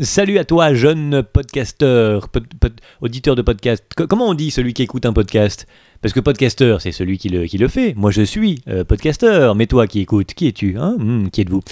Salut à toi, jeune podcasteur, auditeur de podcast. comment on dit celui qui écoute un podcast? Parce que podcaster, c'est celui qui le, qui le fait. Moi, je suis euh, podcasteur. Mais toi qui écoutes, qui es-tu hein hmm, Qui êtes-vous?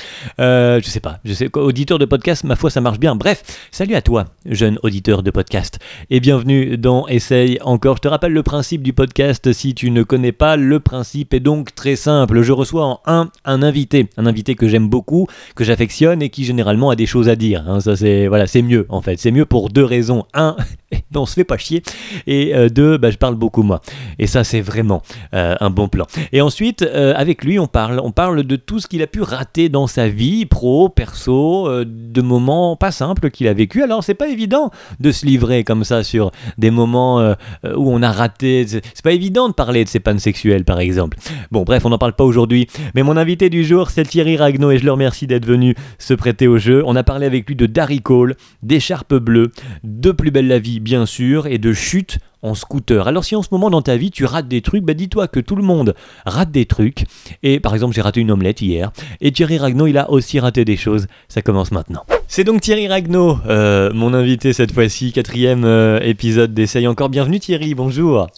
Euh, Je sais pas. Je sais, auditeur de podcast, ma foi, ça marche bien. Bref, salut à toi, jeune auditeur de podcast. Et bienvenue dans Essaye encore. Je te rappelle le principe du podcast. Si tu ne connais pas, le principe est donc très simple. Je reçois en un un invité. Un invité que j'aime beaucoup, que j'affectionne et qui généralement a des choses à dire. Hein. Ça, c'est voilà, mieux en fait. C'est mieux pour deux raisons. Un, on se fait pas chier. Et euh, deux, bah, je parle beaucoup moi. Et ça, c'est vraiment euh, un bon plan. Et ensuite, euh, avec lui, on parle, on parle de tout ce qu'il a pu rater dans sa vie, pro, perso, de moments pas simples qu'il a vécu. Alors, c'est pas évident de se livrer comme ça sur des moments où on a raté. C'est pas évident de parler de ses pannes sexuelles, par exemple. Bon, bref, on n'en parle pas aujourd'hui. Mais mon invité du jour, c'est Thierry Ragno, et je le remercie d'être venu se prêter au jeu. On a parlé avec lui de Darry Cole, d'écharpe bleue, de Plus belle la vie, bien sûr, et de chute en scooter. Alors si en ce moment dans ta vie tu rates des trucs, bah dis-toi que tout le monde rate des trucs. Et par exemple j'ai raté une omelette hier. Et Thierry Ragno il a aussi raté des choses. Ça commence maintenant. C'est donc Thierry Ragno, euh, mon invité cette fois-ci, quatrième euh, épisode d'Essaye encore. Bienvenue Thierry, bonjour.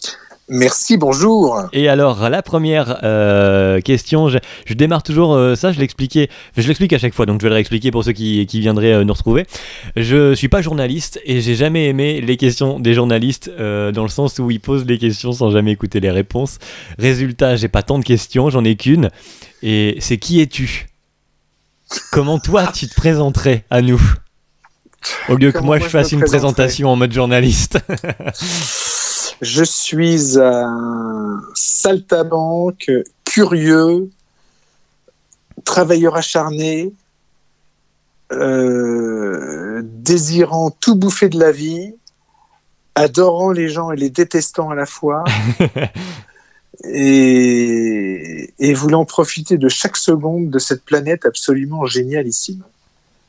Merci, bonjour. Et alors, la première euh, question, je, démarre toujours euh, ça, je l'expliquais, je l'explique à chaque fois, donc je vais le réexpliquer pour ceux qui, viendraient euh, nous retrouver. Je suis pas journaliste et j'ai jamais aimé les questions des journalistes dans le sens où ils posent les questions sans jamais écouter les réponses. Résultat, j'ai pas tant de questions, j'en ai qu'une, et c'est qui es-tu? Comment toi tu te présenterais à nous? Au lieu que moi, je fasse une présentation en mode journaliste. Je suis un saltabanque, curieux, travailleur acharné, euh, désirant tout bouffer de la vie, adorant les gens et les détestant à la fois, et, voulant profiter de chaque seconde de cette planète absolument génialissime.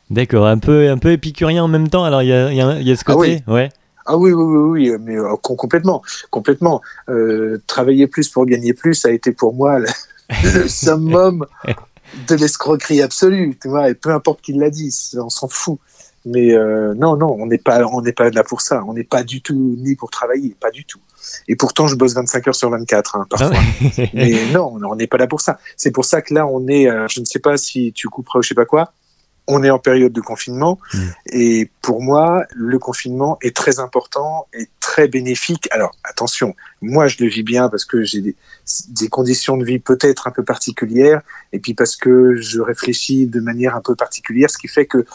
D'accord, un peu, un peu épicurien en même temps, alors il y a, y a, ce ah côté, ouais. Ah oui, oui, oui, oui mais euh, complètement, complètement. Euh, travailler plus pour gagner plus, ça a été pour moi le, summum de l'escroquerie absolue, tu vois. Et peu importe qui l'a dit, on s'en fout. Mais euh, non, non, on n'est pas, on n'est pas là pour ça. On n'est pas du tout ni pour travailler, pas du tout. Et pourtant, je bosse 25 heures sur 24 hein, parfois. Mais non, on n'est pas là pour ça. C'est pour ça que là, on est. je ne sais pas si tu couperas ou je sais pas quoi on est en période de confinement mm. et pour moi, le confinement est très important et très bénéfique. Alors attention, moi je le vis bien parce que j'ai des, des, conditions de vie peut-être un peu particulières et puis parce que je réfléchis de manière un peu particulière, ce qui fait que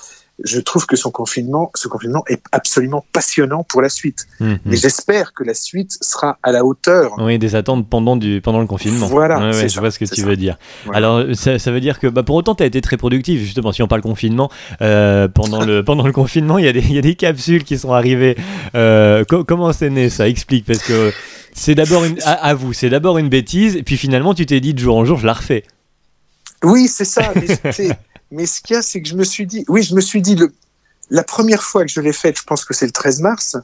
je trouve que son confinement, ce confinement est absolument passionnant pour la suite. Hum. Mais j'espère que la suite sera à la hauteur. Oui, des attentes pendant, du, pendant le confinement. Voilà. je vois ce que tu veux dire. Alors, ça, ça, veut dire que bah, pour autant, tu as été très productif. Justement, si on parle confinement, euh, pendant, le, pendant le confinement, il y, a des, y a des capsules qui sont arrivées. Euh, comment c'est né ça? Explique, parce que c'est d'abord une. À, vous, c'est d'abord une bêtise, et puis finalement, tu t'es dit de jour en jour, je la refais. Oui, c'est ça. Mais ce qu'il y a, c'est que je me suis dit, oui, je me suis dit, le, la première fois que je l'ai faite, je pense que c'est le 13 mars.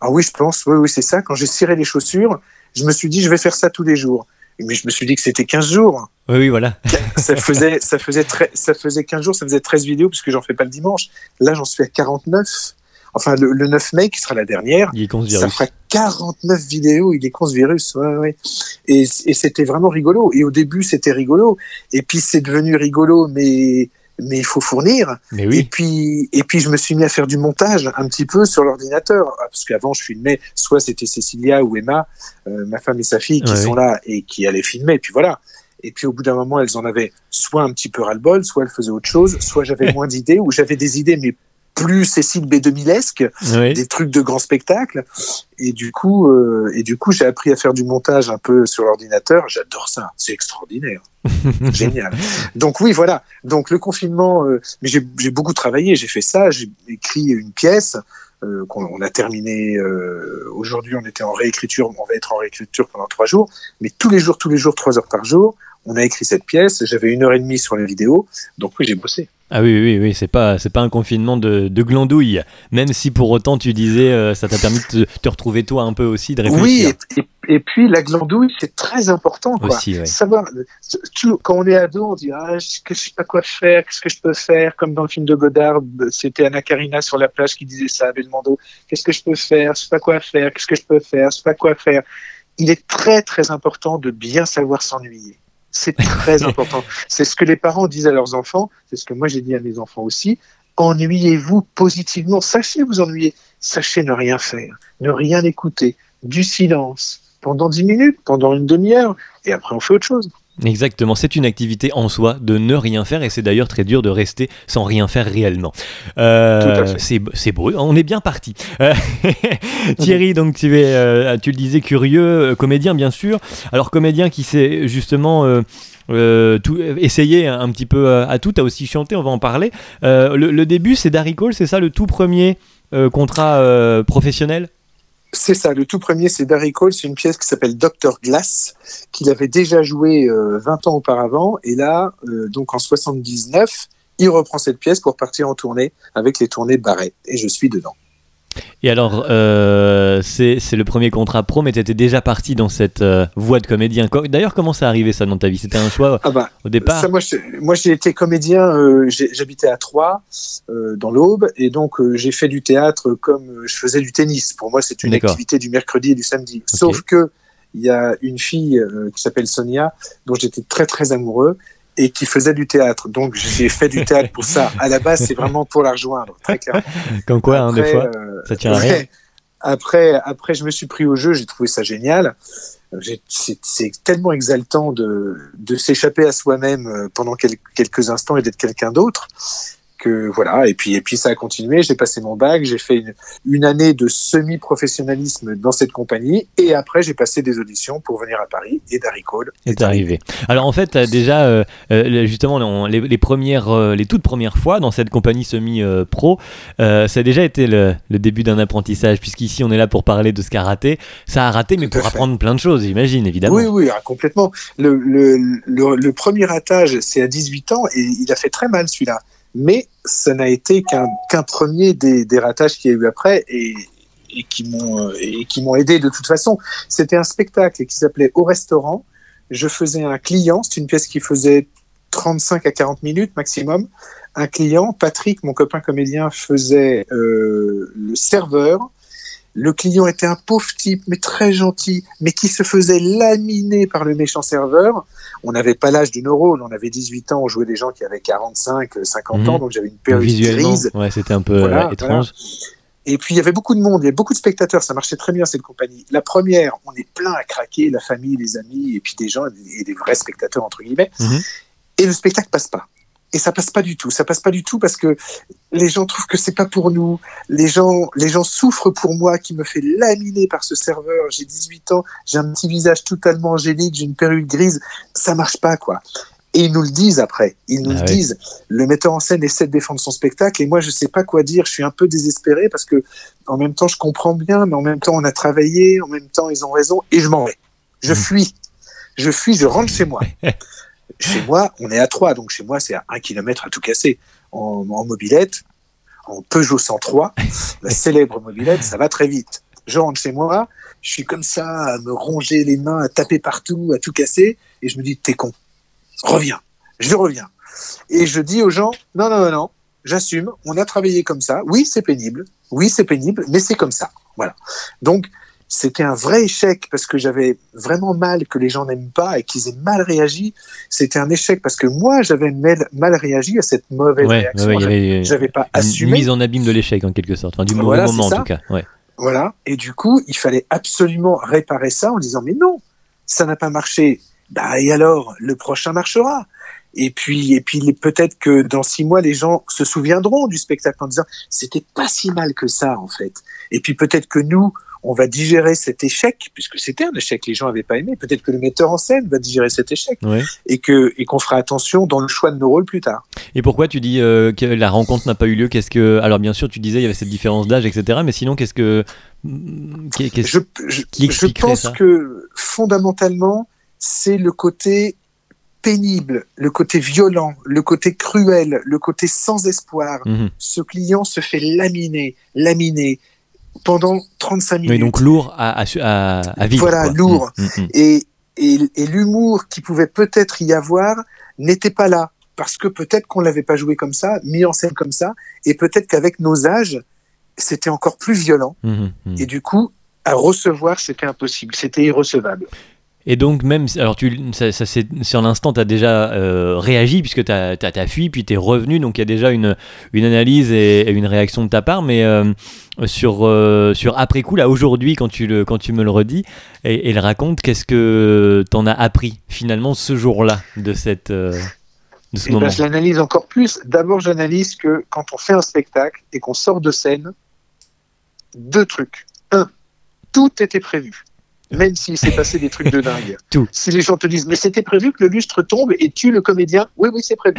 Ah oui, je pense, oui, oui, c'est ça. Quand j'ai ciré les chaussures, je me suis dit, je vais faire ça tous les jours. Mais je me suis dit que c'était 15 jours. Oui, oui, voilà. ça faisait, ça faisait, ça faisait 15 jours, ça faisait 13 vidéos, puisque j'en fais pas le dimanche. Là, j'en suis à 49. Enfin, le, 9 mai, qui sera la dernière, est ça fera 49 vidéos, il est con ce virus. Ouais, ouais. Et, et c'était vraiment rigolo. Et au début, c'était rigolo. Et puis, c'est devenu rigolo, mais mais il faut fournir. Mais oui. Et puis, et puis, je me suis mis à faire du montage un petit peu sur l'ordinateur, parce qu'avant, je filmais, soit c'était Cécilia ou Emma, euh, ma femme et sa fille, qui sont là et qui allaient filmer. Et puis voilà. Et puis au bout d'un moment, elles en avaient soit un petit peu ras-le-bol, soit elles faisaient autre chose, soit j'avais moins d'idées, ou j'avais des idées, mais plus Cécile B2000esque, des trucs de grands spectacles. Et du coup, euh, et du coup, j'ai appris à faire du montage un peu sur l'ordinateur. J'adore ça, c'est extraordinaire, génial. Donc oui, voilà. Donc le confinement, euh, mais j'ai beaucoup travaillé. J'ai fait ça. J'ai écrit une pièce. Euh, qu'on a terminé aujourd'hui. On était en réécriture. On va être en réécriture pendant trois jours. Mais tous les jours, tous les jours, trois heures par jour, on a écrit cette pièce. J'avais une heure et demie sur les vidéos. Donc oui, j'ai bossé. Ah oui, oui, oui, c'est pas, c'est pas un confinement de, de, glandouille. Même si pour autant tu disais, euh, ça t'a permis de te, retrouver toi un peu aussi, de réfléchir. Oui, et puis la glandouille, c'est très important. Quoi. Aussi, ouais. Savoir, quand on est ado, on dit ah, je, que je sais pas quoi faire, qu'est-ce que je peux faire, comme dans le film de Godard, c'était Anna Karina sur la plage qui disait ça à Belmondo. Qu'est-ce que je peux faire, je sais pas quoi faire, qu'est-ce que je peux faire, je sais pas quoi faire. Il est très très important de bien savoir s'ennuyer. C'est très important. C'est ce que les parents disent à leurs enfants, c'est ce que moi j'ai dit à mes enfants aussi. Ennuyez-vous positivement, sachez vous ennuyer, sachez ne rien faire, ne rien écouter, du silence pendant 10 minutes, pendant une demi-heure, et après on fait autre chose. Exactement, c'est une activité en soi de ne rien faire et c'est d'ailleurs très dur de rester sans rien faire réellement. Euh, c'est, beau, on est bien parti. Euh, Thierry, donc tu es, euh, tu le disais, curieux, comédien bien sûr. Alors comédien qui s'est justement tout, essayé un, un petit peu à tout, tu as aussi chanté, on va en parler. Le, le début c'est Darry Cole, c'est ça le tout premier contrat professionnel? C'est ça, le tout premier, c'est Darry Cole, c'est une pièce qui s'appelle Dr. Glass, qu'il avait déjà joué euh, 20 ans auparavant, et là, euh, donc en 79, il reprend cette pièce pour partir en tournée avec les tournées Barret, et je suis dedans. Et alors, euh, c'est le premier contrat pro, mais tu étais déjà parti dans cette euh, voie de comédien. Co- D'ailleurs, comment ça arrivé ça dans ta vie? C'était un choix Ah bah, au départ? Ça, moi, j'ai été comédien. euh, J'habitais à Troyes, dans l'Aube, et donc j'ai fait du théâtre comme je faisais du tennis. Pour moi, c'est une activité du mercredi et du samedi. Sauf que il y a une fille qui s'appelle Sonia, dont j'étais très très amoureux et qui faisait du théâtre. Donc j'ai fait du théâtre pour ça. À la base, c'est vraiment pour la rejoindre, très clairement. Comme quoi, hein, des Après, fois, euh, ça tient à rien. Après, après, je me suis pris au jeu, j'ai trouvé ça génial. C'est tellement exaltant de, de s'échapper à soi-même euh, pendant quel- quelques instants et d'être quelqu'un d'autre que voilà. Et puis, et puis ça a continué. J'ai passé mon bac, j'ai fait une, une année de semi-professionnalisme dans cette compagnie, et après j'ai passé des auditions pour venir à Paris. Et Darry Cole est arrivé. Alors en fait, t'as déjà, euh, euh, justement, on- les, les premières, euh, les toutes premières fois dans cette compagnie semi-pro, euh, ça a déjà été le, le début d'un apprentissage, puisqu'ici on est là pour parler de ce qu'a raté. Ça a raté, mais Tout pour apprendre plein de choses, j'imagine, évidemment. Oui, oui, ah, complètement. Le, le, le, le premier ratage, c'est à 18 ans et il a fait très mal celui-là. Mais ça n'a été qu'un premier des, ratages qu'il y a eu après et, et qui m'ont et qui m'ont aidé de toute façon. C'était un spectacle qui s'appelait Au restaurant. Je faisais un client, c'est une pièce qui faisait 35 à 40 minutes maximum. Un client, Patrick, mon copain comédien, faisait euh, le serveur. Le client était un pauvre type, mais très gentil, mais qui se faisait laminer par le méchant serveur. On n'avait pas l'âge du rôle, on avait 18 ans, on jouait des gens qui avaient 45, 50 ans, Mhm. donc j'avais une Visuellement, grise. ouais, c'était un peu Voilà, euh, étrange. Et puis il y avait beaucoup de monde, il y avait beaucoup de spectateurs, ça marchait très bien cette compagnie. La première, on est plein à craquer, la famille, les amis, et puis des gens, et des vrais spectateurs entre guillemets. Mhm. Et le spectacle passe pas. Et ça passe pas du tout. Ça passe pas du tout parce que les gens trouvent que c'est pas pour nous. Les gens, les gens souffrent pour moi qui me fait laminer par ce serveur. J'ai 18 ans, j'ai un petit visage totalement angélique, j'ai une perruque grise. Ça marche pas, quoi. Et ils nous le disent après. Ils nous Ah le disent. Le metteur en scène essaie de défendre son spectacle et moi je sais pas quoi dire. Je suis un peu désespéré parce que en même temps je comprends bien, mais en même temps on a travaillé, en même temps ils ont raison et je m'en vais. Je Mhm. fuis. Je fuis, je rentre chez moi. chez moi, on est à 3, donc chez moi c'est à 1 km à tout casser. En, mobilette, en Peugeot 103, la célèbre mobilette, ça va très vite. Je rentre chez moi, je suis comme ça à me ronger les mains, à taper partout, à tout casser, et je me dis t'es con, reviens, je reviens. Et je dis aux gens non non non non, j'assume, on a travaillé comme ça. Oui c'est pénible, oui c'est pénible, mais c'est comme ça. Voilà. Donc c'était un vrai échec parce que j'avais vraiment mal que les gens n'aiment pas et qu'ils aient mal réagi. C'était un échec parce que moi j'avais mal, mal réagi à cette mauvaise Ouais, réaction. ouais, euh, J'avais pas une assumé. mise en abîme de l'échec en quelque sorte, enfin, du mauvais Voilà, moment en ça. tout cas. Ouais. Voilà. Et du coup, il fallait absolument réparer ça en disant mais non, ça n'a pas marché. Bah et alors, le prochain marchera. Et puis, et puis peut-être que dans six mois, les gens se souviendront du spectacle en disant c'était pas si mal que ça en fait. Et puis peut-être que nous, on va digérer cet échec puisque c'était un échec, les gens avaient pas aimé. Peut-être que le metteur en scène va digérer cet échec Ouais. et que et qu'on fera attention dans le choix de nos rôles plus tard. Et pourquoi tu dis euh, que la rencontre n'a pas eu lieu Qu'est-ce que alors bien sûr tu disais il y avait cette différence d'âge etc. Mais sinon qu'est-ce que mm, Je, je, qui je expliquerait pense que fondamentalement, c'est le côté pénible, le côté violent, le côté cruel, le côté sans espoir. Mhm. Ce client se fait laminer, laminer pendant 35 minutes. Oui, donc lourd à, à, à, à vivre. Voilà, quoi. lourd. Mm, mm, mm. Et, et, et l'humour qui pouvait peut-être y avoir n'était pas là. Parce que peut-être qu'on l'avait pas joué comme ça, mis en scène comme ça, et peut-être qu'avec nos âges, c'était encore plus violent. Et du coup, à recevoir, c'était impossible, c'était irrecevable. Et donc, même, alors tu, ça, ça, c'est- sur l'instant, tu as déjà euh, réagi, puisque tu as, fui, puis tu es revenu, donc il y a déjà une, une analyse et, et une réaction de ta part, mais euh, sur, euh, sur après coup, là, aujourd'hui, quand, tu le- quand tu me le redis, et, et le raconte, qu'est-ce que t'en as appris, finalement, ce jour-là, de, cette, de ce Et moment ben, je l'analyse encore plus. D'abord, j'analyse que quand on fait un spectacle et qu'on sort de scène, deux trucs. Un, tout était prévu. Même s'il s'est passé des trucs de dingue. Tout. Si les gens te disent, mais c'était prévu que le lustre tombe et tue le comédien, oui, oui, c'est prévu.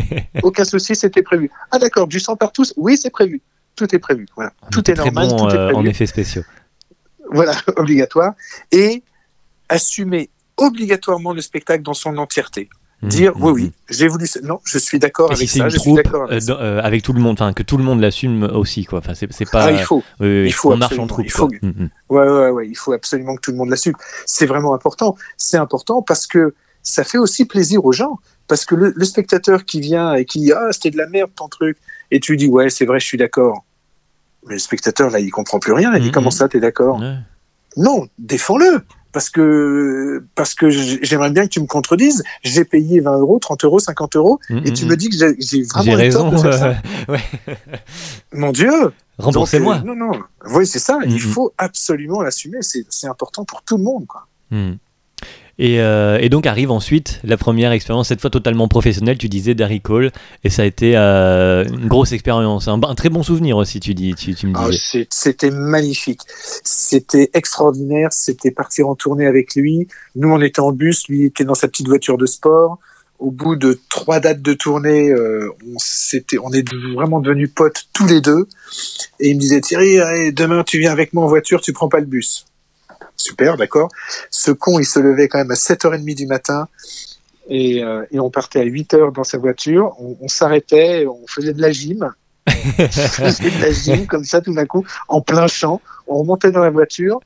Aucun souci, c'était prévu. Ah d'accord, du sang partout, oui, c'est prévu. Tout est prévu. Voilà. On Tout est normal, bon, tout est euh, prévu. en effets spéciaux. Voilà, obligatoire. Et assumer obligatoirement le spectacle dans son entièreté. Dire, Mhm, oui, oui, j'ai voulu... ça. Non, je suis d'accord si avec ça, je suis d'accord euh, avec euh, avec tout le monde, enfin que tout le monde l'assume aussi, quoi. Enfin, c'est pas. Ah, il faut. il faut on marche en troupe. il faut. Mhm, mhm. Ouais, ouais, ouais, il faut absolument que tout le monde l'assume. C'est vraiment important. C'est important parce que ça fait aussi plaisir aux gens. Parce que le, le spectateur qui vient et qui dit Ah, c'était de la merde ton truc, et tu dis Ouais, c'est vrai, je suis d'accord. Mais le spectateur, là, il comprend plus rien. Il dit. Comment ça, t'es d'accord? Non, défends-le. Parce que, parce que j'aimerais bien que tu me contredises. J'ai payé 20 euros, 30 euros, 50 euros, Mhm, et tu mhm. me dis que j'ai- vraiment J'ai raison. tort de faire ça. euh, ouais. Mon Dieu Remboursez-moi. Euh, non, non. Oui, c'est ça. Il faut absolument l'assumer. C'est c'est important pour tout le monde. Quoi. Et, euh, et donc arrive ensuite la première expérience, cette fois totalement professionnelle, tu disais Darry Cole, et ça a été euh, une grosse expérience, un, un très bon souvenir aussi, tu, dis, tu, tu me Ah, disais. C'était magnifique. C'était extraordinaire. C'était partir en tournée avec lui. Nous, on était en bus. Lui était dans sa petite voiture de sport. Au bout de trois dates de tournée, euh, on, s'était- on est vraiment devenus potes tous les deux. Et il me disait Thierry, allez, demain tu viens avec moi en voiture, tu prends pas le bus. Super, d'accord. Ce con, il se levait quand même à 7h30 du matin. Et, euh, et on partait à 8h dans sa voiture. On, on s'arrêtait, on faisait de la gym. on faisait de la gym comme ça tout d'un coup, en plein champ. On remontait dans la voiture.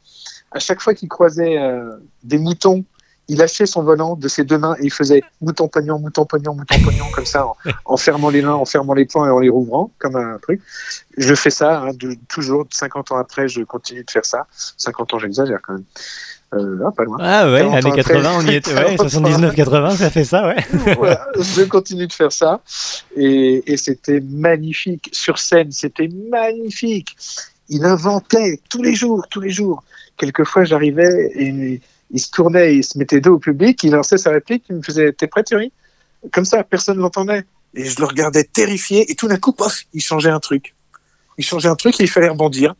À chaque fois qu'il croisait euh, des moutons, il lâchait son volant de ses deux mains et il faisait mouton pognon, mouton pognon, mouton pognon comme ça, en, en fermant les mains, en fermant les poings et en les rouvrant comme un truc. Je fais ça hein, de, toujours 50 ans après, je continue de faire ça. 50 ans, j'exagère quand même. Euh, ah, pas loin. Ah ouais, 40 ans années après. 80, on y était, ouais, 79-80, ça fait ça, ouais. voilà, je continue de faire ça. Et, et c'était magnifique. Sur scène, c'était magnifique. Il inventait tous les jours, tous les jours. Quelquefois, j'arrivais et il se tournait, il se mettait dos au public, il lançait sa réplique, il me faisait T'es prêt, Thierry? Comme ça, personne ne l'entendait. Et je le regardais terrifié, et tout d'un coup, pof, il changeait un truc. Il changeait un truc et il fallait rebondir.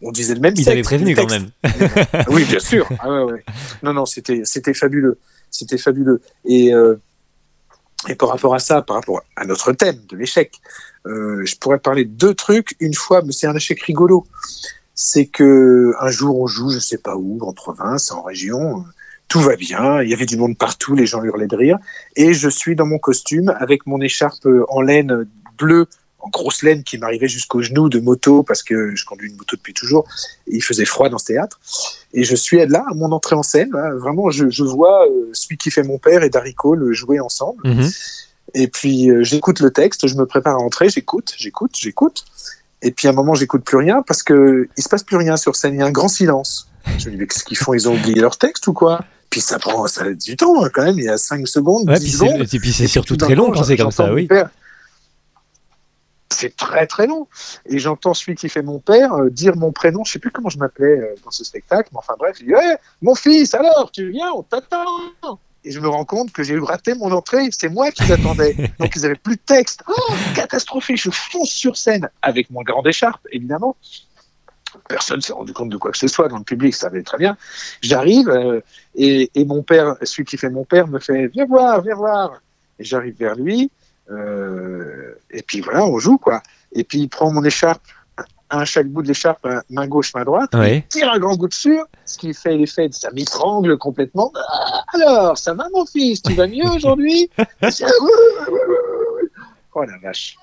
On disait le même Ils sexe, avaient prévenu quand même. oui, bien sûr. Ah ouais, ouais. Non, non, c'était, c'était fabuleux. C'était fabuleux. Et, euh, et par rapport à ça, par rapport à notre thème de l'échec, euh, je pourrais parler de deux trucs. Une fois, mais c'est un échec rigolo. C'est que un jour, on joue, je sais pas où, en province, en région. euh, Tout va bien. Il y avait du monde partout. Les gens hurlaient de rire. Et je suis dans mon costume avec mon écharpe en laine bleue en grosse laine qui m'arrivait jusqu'aux genoux de moto parce que je conduis une moto depuis toujours et il faisait froid dans ce théâtre et je suis là à mon entrée en scène là, vraiment je, je vois euh, celui qui fait mon père et Darry Cole jouer ensemble Mhm. et puis euh, j'écoute le texte je me prépare à entrer j'écoute j'écoute j'écoute et puis à un moment j'écoute plus rien parce que il se passe plus rien sur scène il y a un grand silence je me dis mais qu'est-ce qu'ils font? Ils ont oublié leur texte ou quoi? Puis ça prend ça a du temps hein, quand même il y a 5 secondes Ouais, 10 puis secondes c'est et puis c'est surtout très long quand c'est comme ça, oui. C'est très très long. Et j'entends celui qui fait mon père euh, dire mon prénom. Je sais plus comment je m'appelais euh, dans ce spectacle, mais enfin bref, il dit hey, mon fils, alors tu viens, on t'attend. Et je me rends compte que j'ai eu raté mon entrée. C'est moi qui l'attendais. Donc ils avaient plus de texte. Oh, catastrophique. Je fonce sur scène avec mon grand écharpe, évidemment. Personne s'est rendu compte de quoi que ce soit dans le public, ça allait très bien. J'arrive euh, et, et mon père, celui qui fait mon père, me fait viens voir, viens voir. Et j'arrive vers lui. Euh, et puis voilà, on joue quoi. Et puis il prend mon écharpe, un à chaque bout de l'écharpe, main gauche, main droite, il tire un grand coup dessus, ce qui fait l'effet de ça m'étrangle complètement. Ah, alors, ça va mon fils, tu vas mieux aujourd'hui? Oh la vache.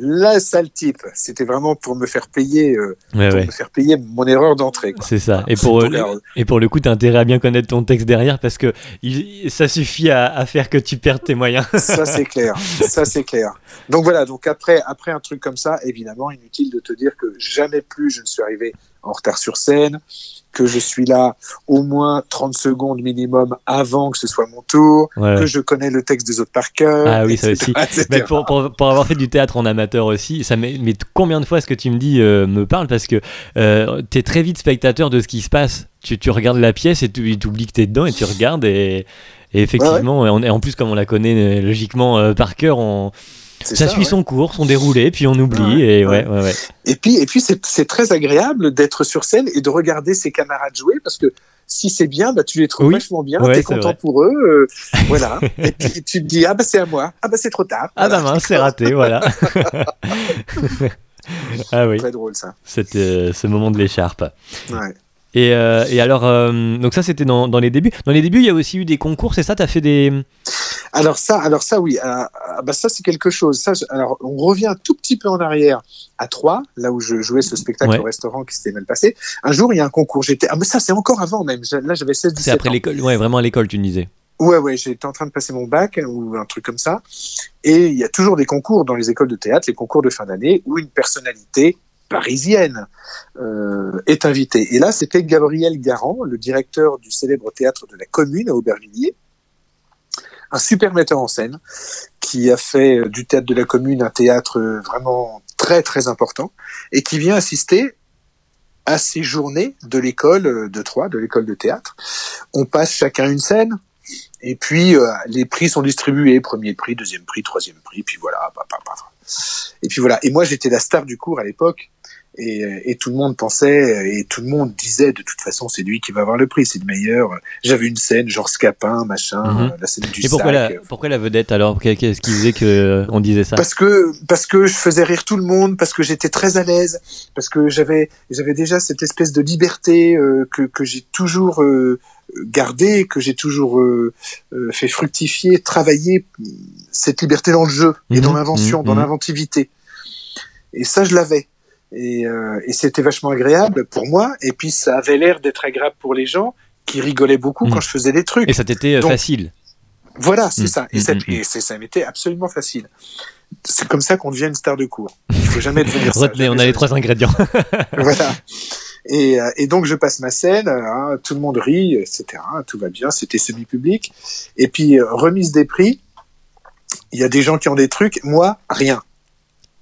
La sale type. C'était vraiment pour me faire payer, euh, Ouais, pour ouais. me faire payer mon erreur d'entrée. C'est ça. Et pour, alors, et pour le coup, t'as intérêt à bien connaître ton texte derrière parce que il- ça suffit à, à faire que tu perdes tes moyens. ça c'est clair, ça c'est clair. Donc voilà, donc après, après un truc comme ça, évidemment, inutile de te dire que jamais plus je ne suis arrivé en retard sur scène, que je suis là au moins 30 secondes minimum avant que ce soit mon tour, Ouais, que je connais le texte des autres par cœur. Ah oui, ça etc. Mais pour, pour, pour avoir fait du théâtre en amateur aussi, ça mais combien de fois ce que tu me dis euh, me parle parce que euh, t'es très vite spectateur de ce qui se passe. Tu, tu regardes la pièce et tu oublies que t'es dedans et tu regardes et, et effectivement, et en plus comme on la connaît euh, logiquement euh, par cœur, on, ça, ça, suit ouais. son cours, son déroulé, puis on oublie Ouais, et ouais, puis, et puis c'est très agréable d'être sur scène et de regarder ses camarades jouer parce que si c'est bien, bah, tu les trouves Oui. vachement bien, Ouais, t'es content vrai. pour eux, euh, voilà. et puis tu te dis ah bah c'est à moi, ah bah c'est trop tard. Ah bah mince, c'est raté, voilà. ah oui, Très drôle ça. cette, euh, ce moment de l'écharpe. Ouais. Et, euh, et alors, euh, donc ça c'était dans, dans les débuts. Dans les débuts, il y a aussi eu des concours, c'est ça? T'as fait des. Alors ça, alors ça oui, ah, ah, bah ça c'est quelque chose. Ça, alors on revient un tout petit peu en arrière à Troyes, là où je jouais ce spectacle Ouais. au restaurant qui s'était mal passé. Un jour il y a un concours. J'étais ah mais ça c'est encore avant même. Là j'avais 16 17 C'est après l'école, ouais, vraiment à l'école, tu me disais. Ouais, ouais, j'étais en train de passer mon bac ou un truc comme ça. Et il y a toujours des concours dans les écoles de théâtre, les concours de fin d'année, où une personnalité parisienne euh, est invitée. Et là, c'était Gabriel Garand, le directeur du célèbre théâtre de la Commune à Aubervilliers, un super metteur en scène qui a fait euh, du théâtre de la Commune un théâtre euh, vraiment très très important et qui vient assister à ces journées de l'école euh, de Troyes, de l'école de théâtre. On passe chacun une scène, et puis, les prix sont distribués. Premier prix, deuxième prix, troisième prix, puis voilà. Et puis voilà. Et moi, j'étais la star du cours à l'époque. Et, euh, et tout le monde pensait, euh, et tout le monde disait, de toute façon, c'est lui qui va avoir le prix, c'est le meilleur. J'avais une scène, genre Scapin, machin, Mhm. euh, la scène du Et pourquoi sac. la, pourquoi la vedette alors? Qu'est- Qu'est-ce qui faisait qu'on disait ça? Parce que parce que je faisais rire tout le monde, parce que j'étais très à l'aise, parce que j'avais j'avais déjà cette espèce de liberté euh, que que j'ai toujours euh, gardée, que j'ai toujours euh, euh, fait fructifier, travailler cette liberté dans le jeu et Mhm, dans l'invention, dans mhm. l'inventivité. Et ça, je l'avais. Et, euh, et c'était vachement agréable pour moi. Et puis ça avait l'air d'être agréable pour les gens qui rigolaient beaucoup Mhm. quand je faisais des trucs. Et ça t'était euh, facile. Voilà, c'est Mm, ça. Et, mm, ça, mm, et c'est- ça m'était absolument facile. C'est comme ça qu'on devient une star de cours. Il faut jamais devenir ça. Retenez, on a les trois ingrédients. Voilà. Et, euh, et donc je passe ma scène, hein, tout le monde rit, etc. Tout va bien, c'était semi-public. Et puis euh, remise des prix, il y a des gens qui ont des trucs, moi rien.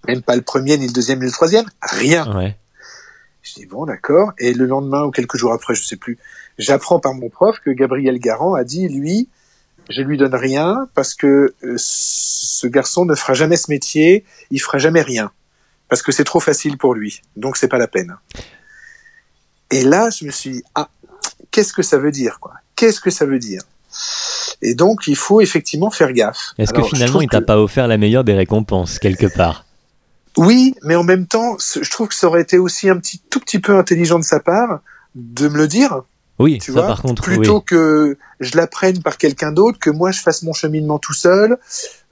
Même pas le premier, ni le deuxième, ni le troisième, rien. ouais. Je dis bon, d'accord. Et le lendemain ou quelques jours après, je sais plus, j'apprends par mon prof que Gabriel Garand a dit, lui, je lui donne rien parce que euh, ce garçon ne fera jamais ce métier, il fera jamais rien parce que c'est trop facile pour lui. Donc c'est pas la peine. Et là, je me suis dit ah, qu'est-ce que ça veut dire quoi? Qu'est-ce que ça veut dire? Et donc il faut effectivement faire gaffe. Est-ce que finalement il t'a que- pas offert la meilleure des récompenses quelque part? Oui, mais en même temps, je trouve que ça aurait été aussi un petit tout petit peu intelligent de sa part de me le dire Oui, tu ça vois, par contre, plutôt oui. que je l'apprenne par quelqu'un d'autre, que moi je fasse mon cheminement tout seul,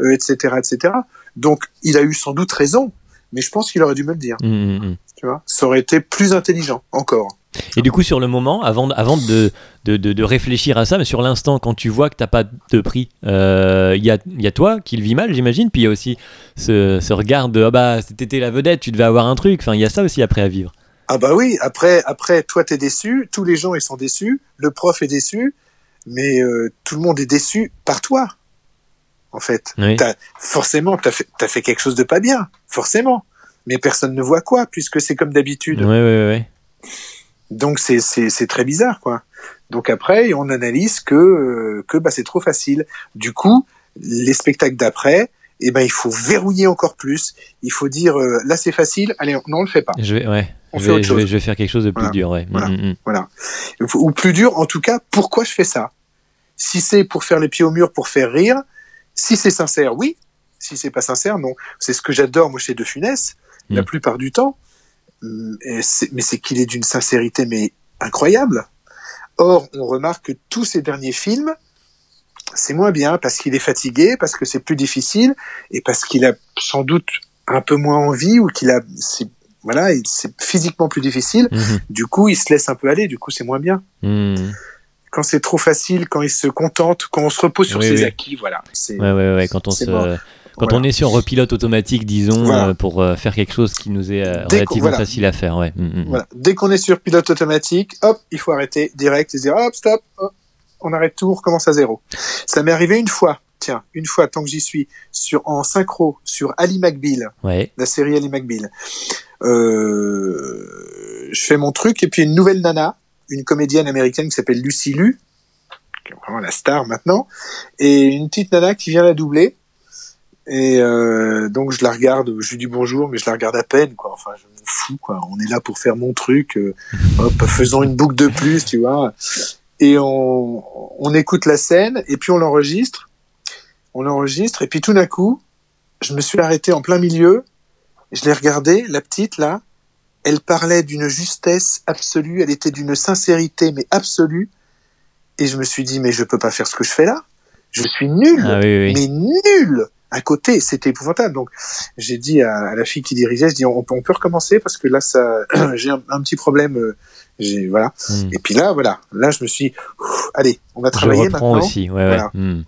euh, etc., etc. Donc, il a eu sans doute raison, mais je pense qu'il aurait dû me le dire, Mm, mm, mm. tu vois. Ça aurait été plus intelligent, encore. Et du coup, sur le moment, avant, avant de, de, de- de réfléchir à ça, mais sur l'instant, quand tu vois que t'as pas de prix, euh, il y, a, il y a toi qui le vis mal, j'imagine, puis il y a aussi ce, ce regard de ah bah t'étais la vedette, tu devais avoir un truc. Enfin, il y a ça aussi après à vivre. Ah bah oui, après, après, toi t'es déçu, tous les gens ils sont déçus, le prof est déçu, mais euh, tout le monde est déçu par toi, en fait. Oui. Forcément, t'as fait, t'as fait quelque chose de pas bien, forcément. Mais personne ne voit quoi, puisque c'est comme d'habitude. Ouais, ouais, ouais. Donc c'est c'est c'est très bizarre quoi. Donc après on analyse que euh, que bah c'est trop facile. Du coup les spectacles d'après eh ben il faut verrouiller encore plus. Il faut dire euh, là c'est facile, allez on, non on le fait pas. Je vais, ouais. On je, fait vais, autre je, vais, chose. je vais faire quelque chose de plus Voilà. dur, ouais. Voilà. Mm, mm, mm. Ou plus dur en tout cas pourquoi je fais ça? Si c'est pour faire les pieds au mur pour faire rire, si c'est sincère oui, si c'est pas sincère non. C'est ce que j'adore moi chez De Funès la Mm. plupart du temps. C'est- mais c'est qu'il est d'une sincérité mais incroyable. Or, on remarque que tous ces derniers films, c'est moins bien parce qu'il est fatigué, parce que c'est plus difficile et parce qu'il a sans doute un peu moins envie ou qu'il a, voilà, il- c'est physiquement plus difficile. Mhm. Du coup, il se laisse un peu aller. Du coup, c'est moins bien. Mhm. Quand c'est trop facile, quand il se contente, quand on se repose sur Oui, ses oui. acquis, voilà. Ouais, ouais, ouais, quand on se. bon. Quand Voilà. on est sur repilote automatique, disons, Voilà. euh, pour euh, faire quelque chose qui nous est euh, relativement voilà. facile à faire, ouais. Mhm. voilà. Dès qu'on est sur pilote automatique, hop, il faut arrêter direct et se dire, hop, stop, hop, on arrête tout, on recommence à zéro. Ça m'est arrivé une fois. Tiens, une fois, tant que j'y suis, sur, en synchro, sur Ali McBeal, Ouais. la série Ali McBeal. Je fais mon truc et puis une nouvelle nana, une comédienne américaine qui s'appelle Lucy Liu, qui est vraiment la star maintenant, et une petite nana qui vient la doubler. Et euh, donc je la regarde, je lui dis bonjour, mais je la regarde à peine, quoi. Enfin, je m'en fous, quoi. On est là pour faire mon truc. euh, hop, faisons une boucle de plus, tu vois. Et on, on écoute la scène et puis on l'enregistre. On l'enregistre et puis tout d'un coup, je me suis arrêté en plein milieu. Je l'ai regardée, la petite là. Elle parlait d'une justesse absolue. Elle était d'une sincérité mais absolue. Et je me suis dit mais je peux pas faire ce que je fais là. Je suis nul Ah oui, oui. mais nul à côté, c'était épouvantable. Donc j'ai dit à, la fille qui dirigeait, je dis on, peut- on peut recommencer parce que là ça, j'ai un, un petit problème. euh, J'ai voilà. Mhm. Et puis là voilà, là je me suis, ouf, allez, on va Je travailler reprends maintenant. aussi, ouais, Voilà. ouais. Mhm.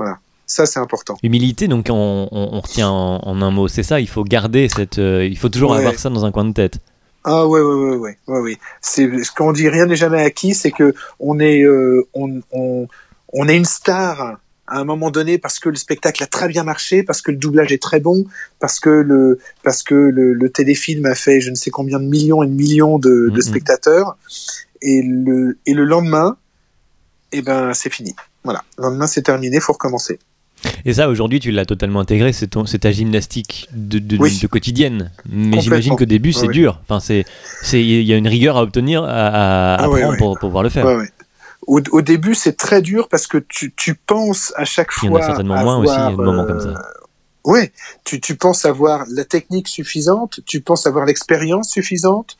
Ça c'est important. Humilité, donc on, on, on retient en, en un mot, c'est ça, il faut garder cette. euh, il faut toujours Ouais. avoir ça dans un coin de tête. Ah ouais ouais ouais ouais ouais ouais. C'est ce qu'on dit rien n'est jamais acquis, c'est que on est euh, on, on on est une star à un moment donné parce que le spectacle a très bien marché, parce que le doublage est très bon, parce que le parce que le, le téléfilm a fait je ne sais combien de millions et de millions de, de spectateurs et le et le lendemain eh ben c'est fini. Voilà, le lendemain c'est terminé, faut recommencer. Et ça, aujourd'hui, tu l'as totalement intégré, c'est ton- c'est ta gymnastique de, de, Oui. de quotidienne. Mais j'imagine qu'au début, c'est dur. Enfin, c'est, c'est, il y a une rigueur à obtenir, à, Ah apprendre ouais. Pour, pour pouvoir le faire. Ouais. Au, au début, c'est très dur parce que tu, tu penses à chaque Il y en fois. a certainement moins aussi, il des moments comme euh, ça. Ouais, tu, tu penses avoir la technique suffisante, tu penses avoir l'expérience suffisante,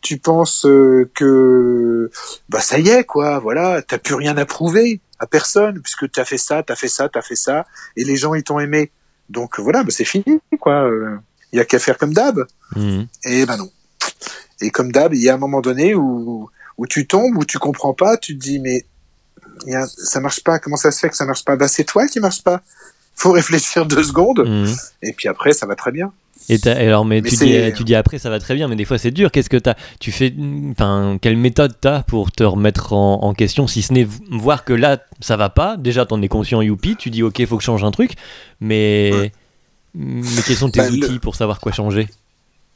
tu penses euh, que bah ça y est quoi, voilà, t'as plus rien à prouver à personne puisque t'as fait ça, t'as fait ça, t'as fait ça, et les gens ils t'ont aimé. Donc voilà, bah, c'est fini quoi. Il y a qu'à faire comme d'hab. Mhm. Et ben non. Et comme d'hab, il y a un moment donné où, où tu tombes, où tu comprends pas, tu te dis mais il y a, ça marche pas, comment ça se fait que ça marche pas? Bah c'est toi qui marche pas. Faut réfléchir deux secondes Mhm. et puis après ça va très bien. Et alors, mais, Mais tu, dis, tu dis après, ça va très bien, mais des fois c'est dur. Qu'est-ce que t'as? Tu fais, enfin, quelle méthode t'as pour te remettre en, en question, si ce n'est voir que là ça va pas? Déjà, t'en es conscient, youpi. Tu dis, ok, faut que je change un truc, mais Ouais. mais quels sont tes Bah, le- outils pour savoir quoi changer?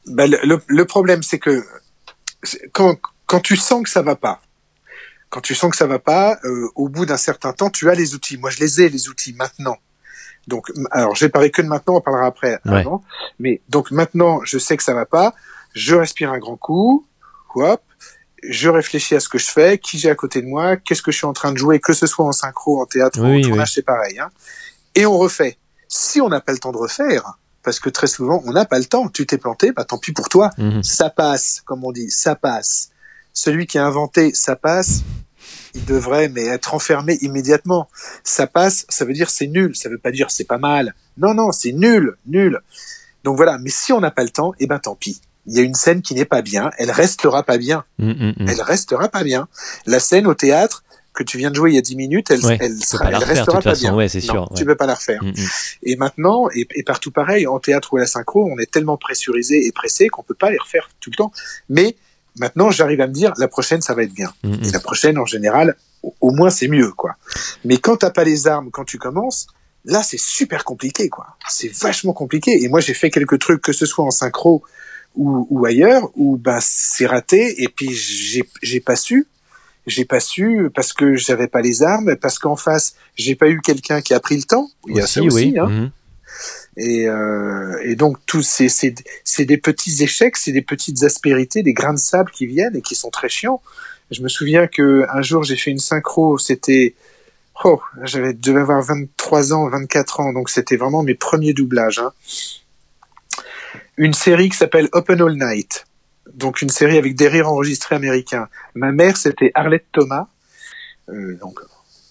Bah, le, le- le problème c'est que quand, quand tu sens que ça va pas, quand tu sens que ça va pas, euh, au bout d'un certain temps, tu as les outils. Moi, je les ai les outils maintenant. Donc, alors, je vais parler que de maintenant, on parlera après, Ouais. avant. Mais donc maintenant, je sais que ça va pas. Je respire un grand coup. Hop. Je réfléchis à ce que je fais, qui j'ai à côté de moi, qu'est-ce que je suis en train de jouer, que ce soit en synchro, en théâtre ou Oui, en tournage, oui. c'est pareil. Hein. Et on refait. Si on n'a pas le temps de refaire, parce que très souvent, on n'a pas le temps. Tu t'es planté, bah tant pis pour toi Mhm. ça passe, comme on dit, ça passe. Celui qui a inventé ça passe, il devrait mais être enfermé immédiatement. Ça passe, ça veut dire c'est nul, ça veut pas dire c'est pas mal. Non, non, c'est nul, nul. Donc voilà, mais si on n'a pas le temps, eh ben tant pis. Il y a une scène qui n'est pas bien, elle restera pas bien. Mhm, mhm. Elle restera pas bien. La scène au théâtre que tu viens de jouer il y a 10 minutes, elle, Ouais, elle, sera, refaire, restera pas façon, bien. ouais, Non, sûr, Tu peux pas la refaire. Mhm. Et maintenant, et, et partout pareil, en théâtre ou à la synchro, on est tellement pressurisé et pressé qu'on peut pas les refaire tout le temps. Mais maintenant, j'arrive à me dire, la prochaine, ça va être bien. Et la prochaine, en général, au, au moins, c'est mieux, quoi. Mais quand t'as pas les armes, quand tu commences, là, c'est super compliqué, quoi. C'est vachement compliqué. Et moi, j'ai fait quelques trucs, que ce soit en synchro ou, ou ailleurs, où bah, c'est raté, et puis j'ai pas su. J'ai pas su parce que j'avais pas les armes, parce qu'en face, j'ai pas eu quelqu'un qui a pris le temps. Il y a ça aussi, oui. hein. Mhm. Et, euh, et donc tous ces c'est c'est des petits échecs, c'est des petites aspérités, des grains de sable qui viennent et qui sont très chiants. Je me souviens que un jour j'ai fait une synchro, c'était oh, j'avais devais avoir 23 ans, 24 ans, donc c'était vraiment mes premiers doublages. Hein. Une série qui s'appelle Open All Night, donc une série avec des rires enregistrés américains. Ma mère c'était Arlette Thomas, euh, donc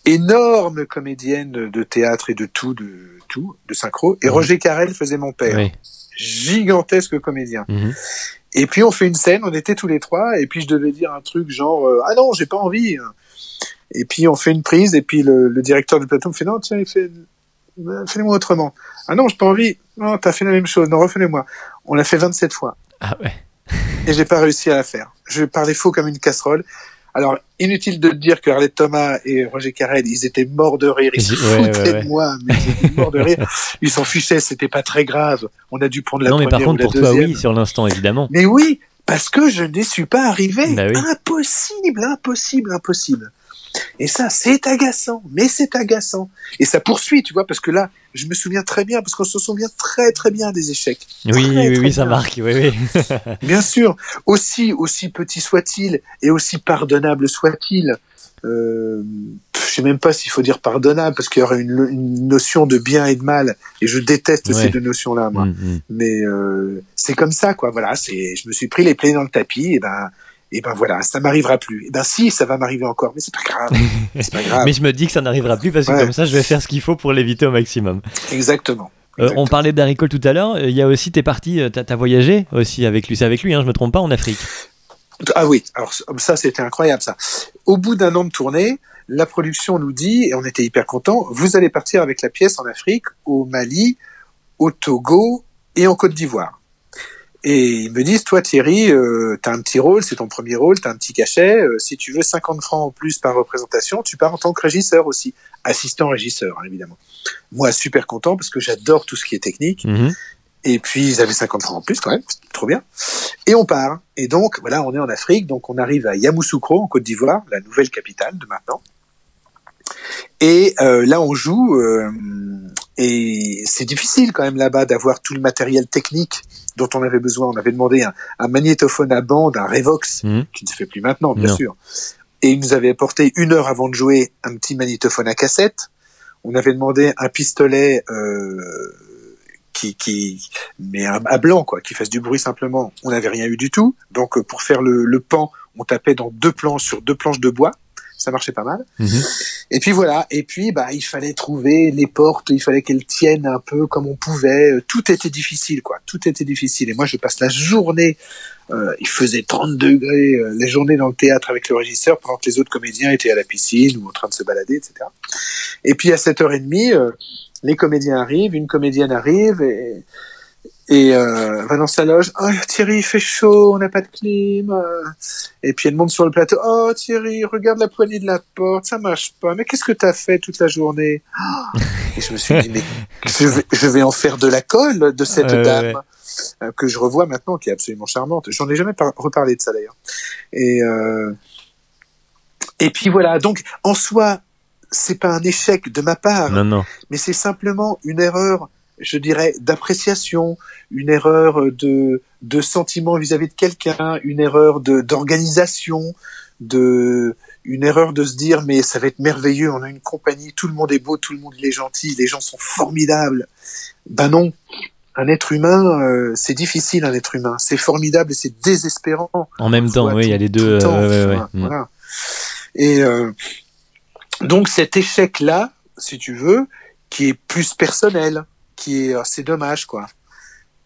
énorme comédienne de théâtre et de tout, de tout, de synchro. Et Ouais. Roger Carrel faisait mon père. Oui. Gigantesque comédien. Mhm. Et puis on fait une scène, on était tous les trois, et puis je devais dire un truc genre euh, ah non j'ai pas envie. Et puis on fait une prise, et puis le, le directeur du plateau me fait non tiens il fait euh, fais-le-moi autrement. Ah non j'ai pas envie. Non t'as fait la même chose. Non refais-le-moi. On l'a fait 27 fois Ah ouais. et j'ai pas réussi à la faire. Je parlais faux comme une casserole. Alors inutile de dire que Arlette Thomas et Roger Carrel ils étaient morts de rire, ils se Ouais, foutaient ouais. de moi, mais ils étaient morts de rire. Ils s'en fichaient, c'était pas très grave. On a dû prendre la non, mais première par contre, pour toi, oui, sur l'instant, évidemment. Mais oui, parce que je n'y suis pas arrivé. Bah oui. Impossible, impossible, impossible. Et ça, c'est agaçant, mais c'est agaçant. Et ça poursuit, tu vois, parce que là, je me souviens très bien, parce qu'on se souvient très très bien des échecs. Oui, Très, oui, très oui, ça marque. Oui, oui. Bien sûr, aussi aussi petit soit-il et aussi pardonnable soit-il. Euh, je sais même pas s'il faut dire pardonnable parce qu'il y aurait une, une notion de bien et de mal et je déteste Ouais. ces deux notions-là moi. Mm, mm. Mais euh, c'est comme ça quoi. Voilà, c'est je me suis pris les plaies dans le tapis et ben et ben voilà, ça m'arrivera plus. Et ben si, ça va m'arriver encore, mais c'est pas grave. c'est pas grave. Mais je me dis que ça n'arrivera plus parce que Ouais. comme ça, je vais faire ce qu'il faut pour l'éviter au maximum. Exactement. Euh, on parlait d'Harry Cole tout à l'heure. euh, Il y a aussi, t'es parti, euh, t'as t'as voyagé aussi avec lui. C'est avec lui, hein, je me trompe pas, en Afrique. Ah oui, alors ça c'était incroyable ça. Au bout d'un an de tournée, la production nous dit, et on était hyper contents, vous allez partir avec la pièce en Afrique, au Mali, au Togo et en Côte d'Ivoire. Et ils me disent, toi Thierry, euh, t'as un petit rôle, c'est ton premier rôle, t'as un petit cachet, euh, si tu veux 50 francs en plus par représentation, tu pars en tant que régisseur aussi, assistant régisseur hein, évidemment. Moi super content parce que j'adore tout ce qui est technique. Mhm. Et puis ils avaient 50 francs en plus quand même, trop bien. Et on part. Et donc voilà, on est en Afrique, donc on arrive à Yamoussoukro en Côte d'Ivoire, la nouvelle capitale de maintenant. Et euh, là on joue euh, et c'est difficile quand même là-bas d'avoir tout le matériel technique dont on avait besoin. On avait demandé un, un magnétophone à bande, un Revox, Mhm. qui ne se fait plus maintenant bien Non. sûr. Et il nous avait apporté une heure avant de jouer un petit magnétophone à cassette. On avait demandé un pistolet euh, qui, qui, mais à, à blanc quoi, qui fasse du bruit simplement. On n'avait rien eu du tout. Donc euh, pour faire le, le pan, on tapait dans deux planches sur deux planches de bois. Ça marchait pas mal. Mhm. Et puis voilà. Et puis bah il fallait trouver les portes. Il fallait qu'elles tiennent un peu comme on pouvait. Euh, Tout était difficile quoi. Tout était difficile. Et moi je passe la journée. euh, il faisait 30 degrés euh, les journées dans le théâtre avec le régisseur pendant que les autres comédiens étaient à la piscine ou en train de se balader, etc. Et puis à 7h30, euh, les comédiens arrivent, une comédienne arrive et, et euh, va dans sa loge. Oh Thierry, il fait chaud, on n'a pas de clim. euh. Et puis elle monte sur le plateau. Oh Thierry, regarde la poignée de la porte, ça marche pas. Mais qu'est-ce que t'as fait toute la journée? Oh Et je me suis dit mais je vais, je vais en faire de la colle de cette dame ouais. euh, que je revois maintenant, qui est absolument charmante. J'en ai jamais par- reparlé de ça d'ailleurs. Et euh, et puis voilà. Donc en soi, c'est pas un échec de ma part Non, non. mais c'est simplement une erreur, je dirais, d'appréciation, une erreur de, de sentiment vis-à-vis de quelqu'un, une erreur de d'organisation, de une erreur de se dire mais ça va être merveilleux, on a une compagnie, tout le monde est beau, tout le monde il est gentil, les gens sont formidables. Ben non, un être humain, euh, c'est difficile un être humain, c'est formidable et c'est désespérant. En même temps, oui, il y a les deux. temps, euh, ouais, tu ouais, vois, ouais. Voilà. Et euh, donc cet échec-là, si tu veux, qui est plus personnel, qui est, c'est dommage quoi.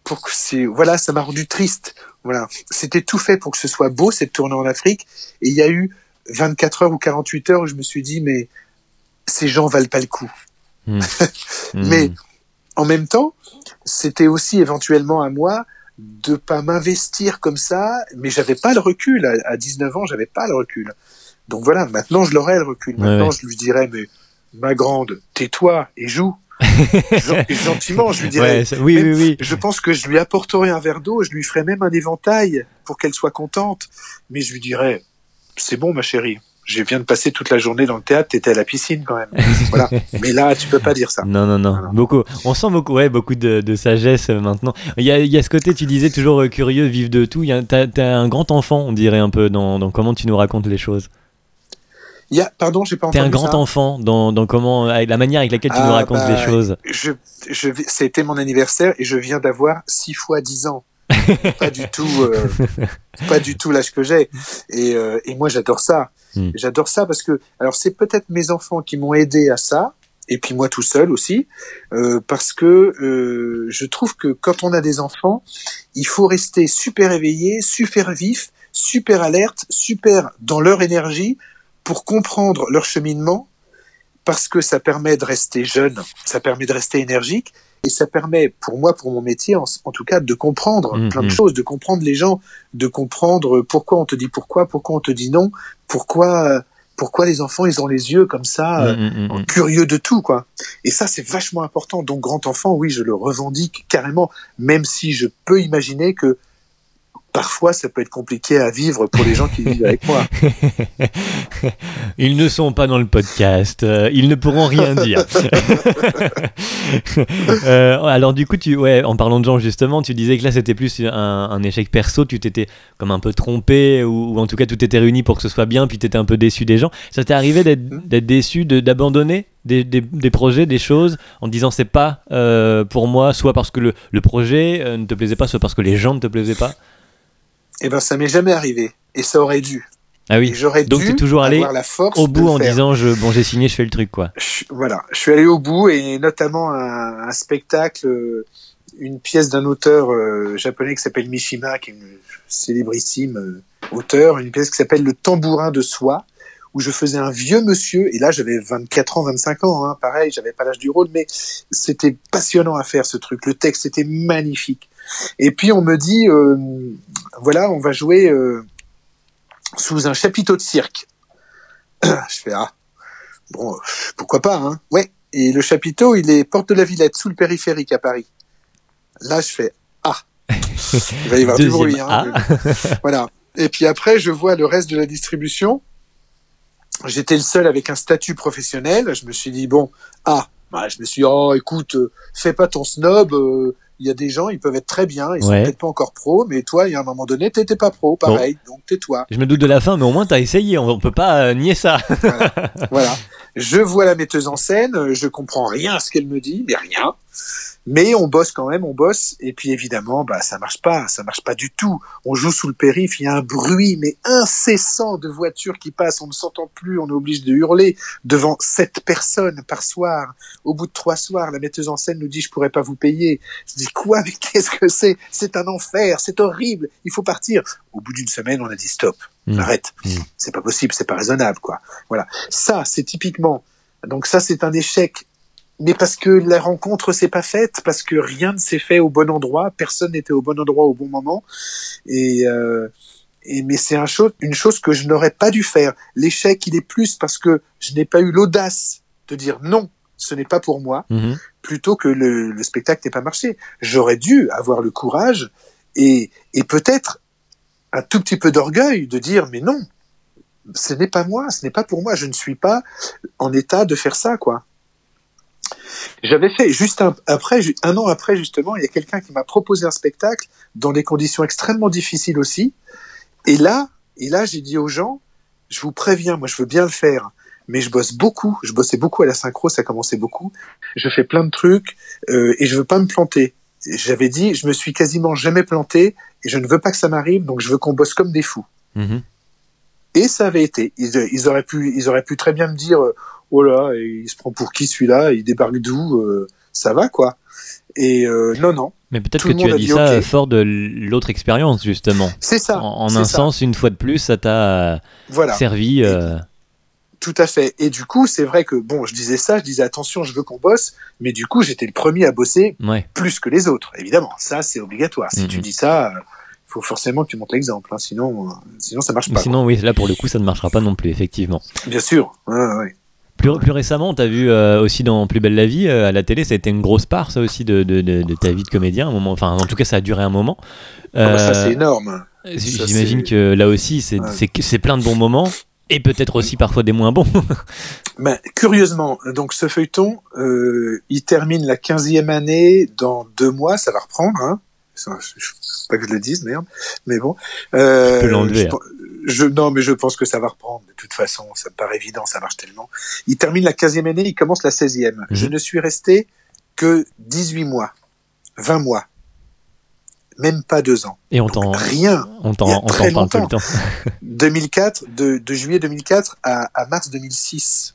Pour que c'est, voilà, ça m'a rendu triste. Voilà, c'était tout fait pour que ce soit beau cette tournée en Afrique, et il y a eu 24 heures ou 48 heures où je me suis dit mais ces gens valent pas le coup. Mm. Mais en même temps, c'était aussi éventuellement à moi de pas m'investir comme ça, mais j'avais pas le recul. À, à 19 ans, j'avais pas le recul. Donc voilà, maintenant je l'aurai le recul. Maintenant, ouais. je lui dirais, mais ma grande, tais-toi et joue. Gentiment, je lui dirais. Ouais, ça- oui, même- oui, oui. Je pense que je lui apporterai un verre d'eau, je lui ferai même un éventail pour qu'elle soit contente. Mais je lui dirais, c'est bon, ma chérie. Je viens de passer toute la journée dans le théâtre, t'étais à la piscine quand même. voilà. Mais là, tu peux pas dire ça. Non, non, non. Voilà. Beaucoup. On sent beaucoup, ouais, beaucoup de, de sagesse euh, maintenant. Il y, a, il y a ce côté, tu disais, toujours euh, curieux, vivre de tout. T'as un grand enfant, on dirait un peu, dans, dans comment tu nous racontes les choses. Il y a, pardon, j'ai pas T'es entendu un grand ça. enfant dans, dans comment, avec la manière avec laquelle tu Ah, nous racontes bah, les choses. je, je, c'était mon anniversaire et je viens d'avoir 6 fois 10 ans. pas du tout, euh, pas du tout l'âge que j'ai. Et, euh, et moi, j'adore ça. Mm. J'adore ça parce que, alors, c'est peut-être mes enfants qui m'ont aidé à ça, et puis moi tout seul aussi, euh, parce que euh, je trouve que quand on a des enfants, il faut rester super éveillé, super vif, super alerte, super dans leur énergie pour comprendre leur cheminement, parce que ça permet de rester jeune, ça permet de rester énergique, et ça permet, pour moi, pour mon métier, en, en tout cas, de comprendre Mhm. plein de choses, de comprendre les gens, de comprendre pourquoi on te dit pourquoi, pourquoi on te dit non, pourquoi, euh, pourquoi les enfants, ils ont les yeux comme ça, euh, Mm, mm, mm. curieux de tout, quoi. Et ça, c'est vachement important. Donc, grand enfant, oui, je le revendique carrément, même si je peux imaginer que parfois, ça peut être compliqué à vivre pour les gens qui vivent avec moi. Ils ne sont pas dans le podcast, euh, ils ne pourront rien dire. Euh, alors du coup, tu, ouais, en parlant de Jean justement, tu disais que là c'était plus un, un échec perso, tu t'étais comme un peu trompé, ou, ou en tout cas tout était réuni pour que ce soit bien, puis tu étais un peu déçu des gens. Ça t'est arrivé d'être d'être déçu, d'abandonner des, des- des projets, des choses, en te disant c'est pas euh, pour moi, soit parce que le, le projet euh, ne te plaisait pas, soit parce que les gens ne te plaisaient pas? Eh ben, ça m'est jamais arrivé. Et ça aurait dû. Ah oui, j'aurais Donc, dû t'es toujours allé avoir la force au bout en faire. disant je, bon j'ai signé, je fais le truc quoi. Je- voilà, je suis allé au bout et notamment un, un spectacle, euh, une pièce d'un auteur euh, japonais qui s'appelle Mishima, qui est une célébrissime euh, auteur, une pièce qui s'appelle Le tambourin de soie, où je faisais un vieux monsieur, et là j'avais 24 ans, 25 ans, hein, pareil, j'avais pas l'âge du rôle, mais c'était passionnant à faire ce truc, le texte était magnifique. Et puis on me dit, euh, voilà, on va jouer euh, sous un chapiteau de cirque. je fais, ah, bon, euh, pourquoi pas, hein Ouais. Et le chapiteau, il est porte de la Villette, sous le périphérique à Paris. Là, je fais ah. Il va y avoir du bruit. Hein, voilà. Et puis après, je vois le reste de la distribution. J'étais le seul avec un statut professionnel. Je me suis dit bon, ah, bah, je me suis dit, oh, écoute, euh, fais pas ton snob. euh, Il y a des gens, ils peuvent être très bien, ils sont Ouais. peut-être pas encore pro, mais toi, il y a un moment donné, t'étais pas pro, pareil. Donc tais-toi. Je me doute de la fin, mais au moins t'as essayé, on, on peut pas euh, nier ça. voilà. Je vois la metteuse en scène, je comprends rien à ce qu'elle me dit, mais rien. Mais on bosse quand même, on bosse. Et puis évidemment, bah ça marche pas, ça marche pas du tout. On joue sous le périph', il y a un bruit mais incessant de voitures qui passent, on ne s'entend plus, on est obligé de hurler devant sept personnes par soir. Au bout de trois soirs, la metteuse en scène nous dit je pourrais pas vous payer. Je dis quoi? Mais qu'est-ce que c'est? C'est un enfer, c'est horrible. Il faut partir. Au bout d'une semaine, on a dit stop, Mm. arrête. Mm. C'est pas possible, c'est pas raisonnable quoi. Voilà. Ça, c'est typiquement. Donc ça, c'est un échec. Mais parce que la rencontre s'est pas faite, parce que rien ne s'est fait au bon endroit, personne n'était au bon endroit au bon moment. Et, euh, et mais c'est un chose, une chose que je n'aurais pas dû faire. L'échec, il est plus parce que je n'ai pas eu l'audace de dire non, ce n'est pas pour moi, Mhm. plutôt que le, le spectacle n'ait pas marché. J'aurais dû avoir le courage et, et peut-être un tout petit peu d'orgueil de dire mais non, ce n'est pas moi, ce n'est pas pour moi, je ne suis pas en état de faire ça, quoi. J'avais fait juste un, après, un an après justement, il y a quelqu'un qui m'a proposé un spectacle dans des conditions extrêmement difficiles aussi. Et là, et là, j'ai dit aux gens, je vous préviens, moi, je veux bien le faire, mais je bosse beaucoup. Je bossais beaucoup à la synchro, ça commençait beaucoup. Je fais plein de trucs euh, et je veux pas me planter. J'avais dit, je me suis quasiment jamais planté et je ne veux pas que ça m'arrive, donc je veux qu'on bosse comme des fous. Mhm. Et ça avait été. Ils, ils auraient pu, ils auraient pu très bien me dire, oh là, il se prend pour qui celui-là? Il débarque d'où Euh, Ça va quoi Et euh, non, non, Mais peut-être que tu as dit dit ça ok. fort de l'autre expérience justement. c'est ça. En, un ça. sens, une fois de plus, ça t'a euh, Voilà. servi. euh, Tout à fait. Et du coup, c'est vrai que bon, je disais ça, je disais attention, je veux qu'on bosse, mais du coup, j'étais le premier à bosser Ouais. plus que les autres. Évidemment, ça c'est obligatoire. Si Mhm. tu dis ça, il faut forcément que tu montres l'exemple, hein, sinon, euh, sinon ça marche pas. sinon, oui, là pour le coup, ça ne marchera pas non plus, effectivement. Bien sûr. Ouais, ouais. Plus, plus récemment, t'as vu euh, aussi dans Plus belle la vie euh, à la télé, ça a été une grosse part, ça aussi, de, de, de, de ta vie de comédien. Un moment, enfin, en tout cas, ça a duré un moment. Ah bah, ça Euh, c'est énorme. J'imagine que là aussi, c'est Ouais. plein de bons moments et peut-être aussi parfois des moins bons. Curieusement, donc ce feuilleton, il termine la 15e année dans deux mois, ça va reprendre. Hein. Ça, je- je- pas que je le dise, merde. Mais bon. Euh, Tu peux l'enlever, hein. Je, non, mais je pense que ça va reprendre. De toute façon, ça me paraît évident, ça marche tellement. Il termine la 15e année, il commence la 16e. Je ne suis resté que 18 mois, 20 mois. même pas deux ans. Et on t'en, Rien. on t'en, on très parle tout le longtemps. temps. 2004, de, de juillet 2004 à, à mars 2006.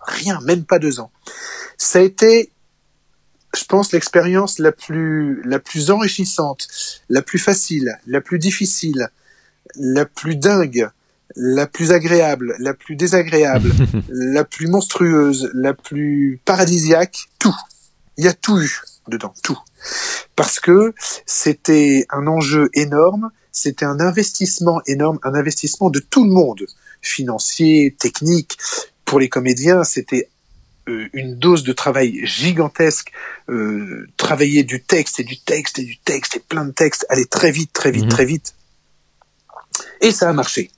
Rien, même pas deux ans. Ça a été, je pense, l'expérience la plus, la plus enrichissante, la plus facile, la plus difficile, la plus dingue, la plus agréable, la plus désagréable, la plus monstrueuse, la plus paradisiaque, tout. Il y a tout eu dedans, tout. Parce que c'était un enjeu énorme, c'était un investissement énorme, un investissement de tout le monde, financier, technique. Pour les comédiens, c'était euh, une dose de travail gigantesque, euh, travailler du texte et du texte et du texte et plein de textes, aller très vite, très vite, Mhm. très vite. Et ça a marché.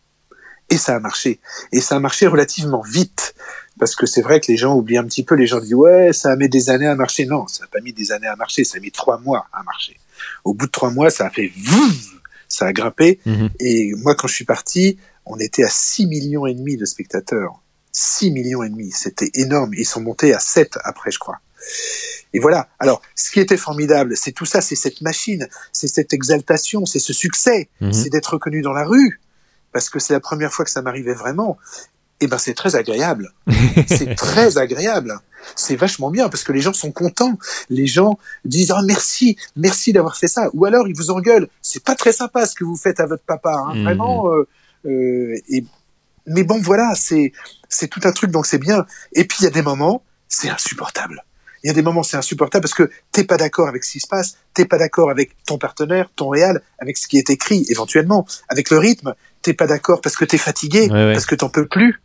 Et ça a marché. Et ça a marché relativement vite. Parce que c'est vrai que les gens oublient un petit peu, les gens disent ouais, ça a mis des années à marcher. Non, ça n'a pas mis des années à marcher, ça a mis trois mois à marcher. Au bout de trois mois, ça a fait ça a grimpé. Mhm. Et moi, quand je suis parti, on était à 6 millions et demi de spectateurs. 6 millions et demi, c'était énorme. Ils sont montés à 7 après, je crois. Et voilà. Alors, ce qui était formidable, c'est tout ça, c'est cette machine, c'est cette exaltation, c'est ce succès, Mhm. c'est d'être reconnu dans la rue, parce que c'est la première fois que ça m'arrivait vraiment. Et ben, c'est très agréable. c'est très agréable. C'est vachement bien parce que les gens sont contents. Les gens disent ah merci, merci d'avoir fait ça. Ou alors ils vous engueulent. C'est pas très sympa ce que vous faites à votre papa. Hein. Mhm. Vraiment. euh, euh, et mais bon voilà, c'est c'est tout un truc donc c'est bien. Et puis il y a des moments, c'est insupportable. Il y a des moments c'est insupportable parce que t'es pas d'accord avec ce qui se passe, t'es pas d'accord avec ton partenaire, ton réal, avec ce qui est écrit éventuellement, avec le rythme. T'es pas d'accord parce que t'es fatigué, Ouais, ouais. parce que t'en peux plus.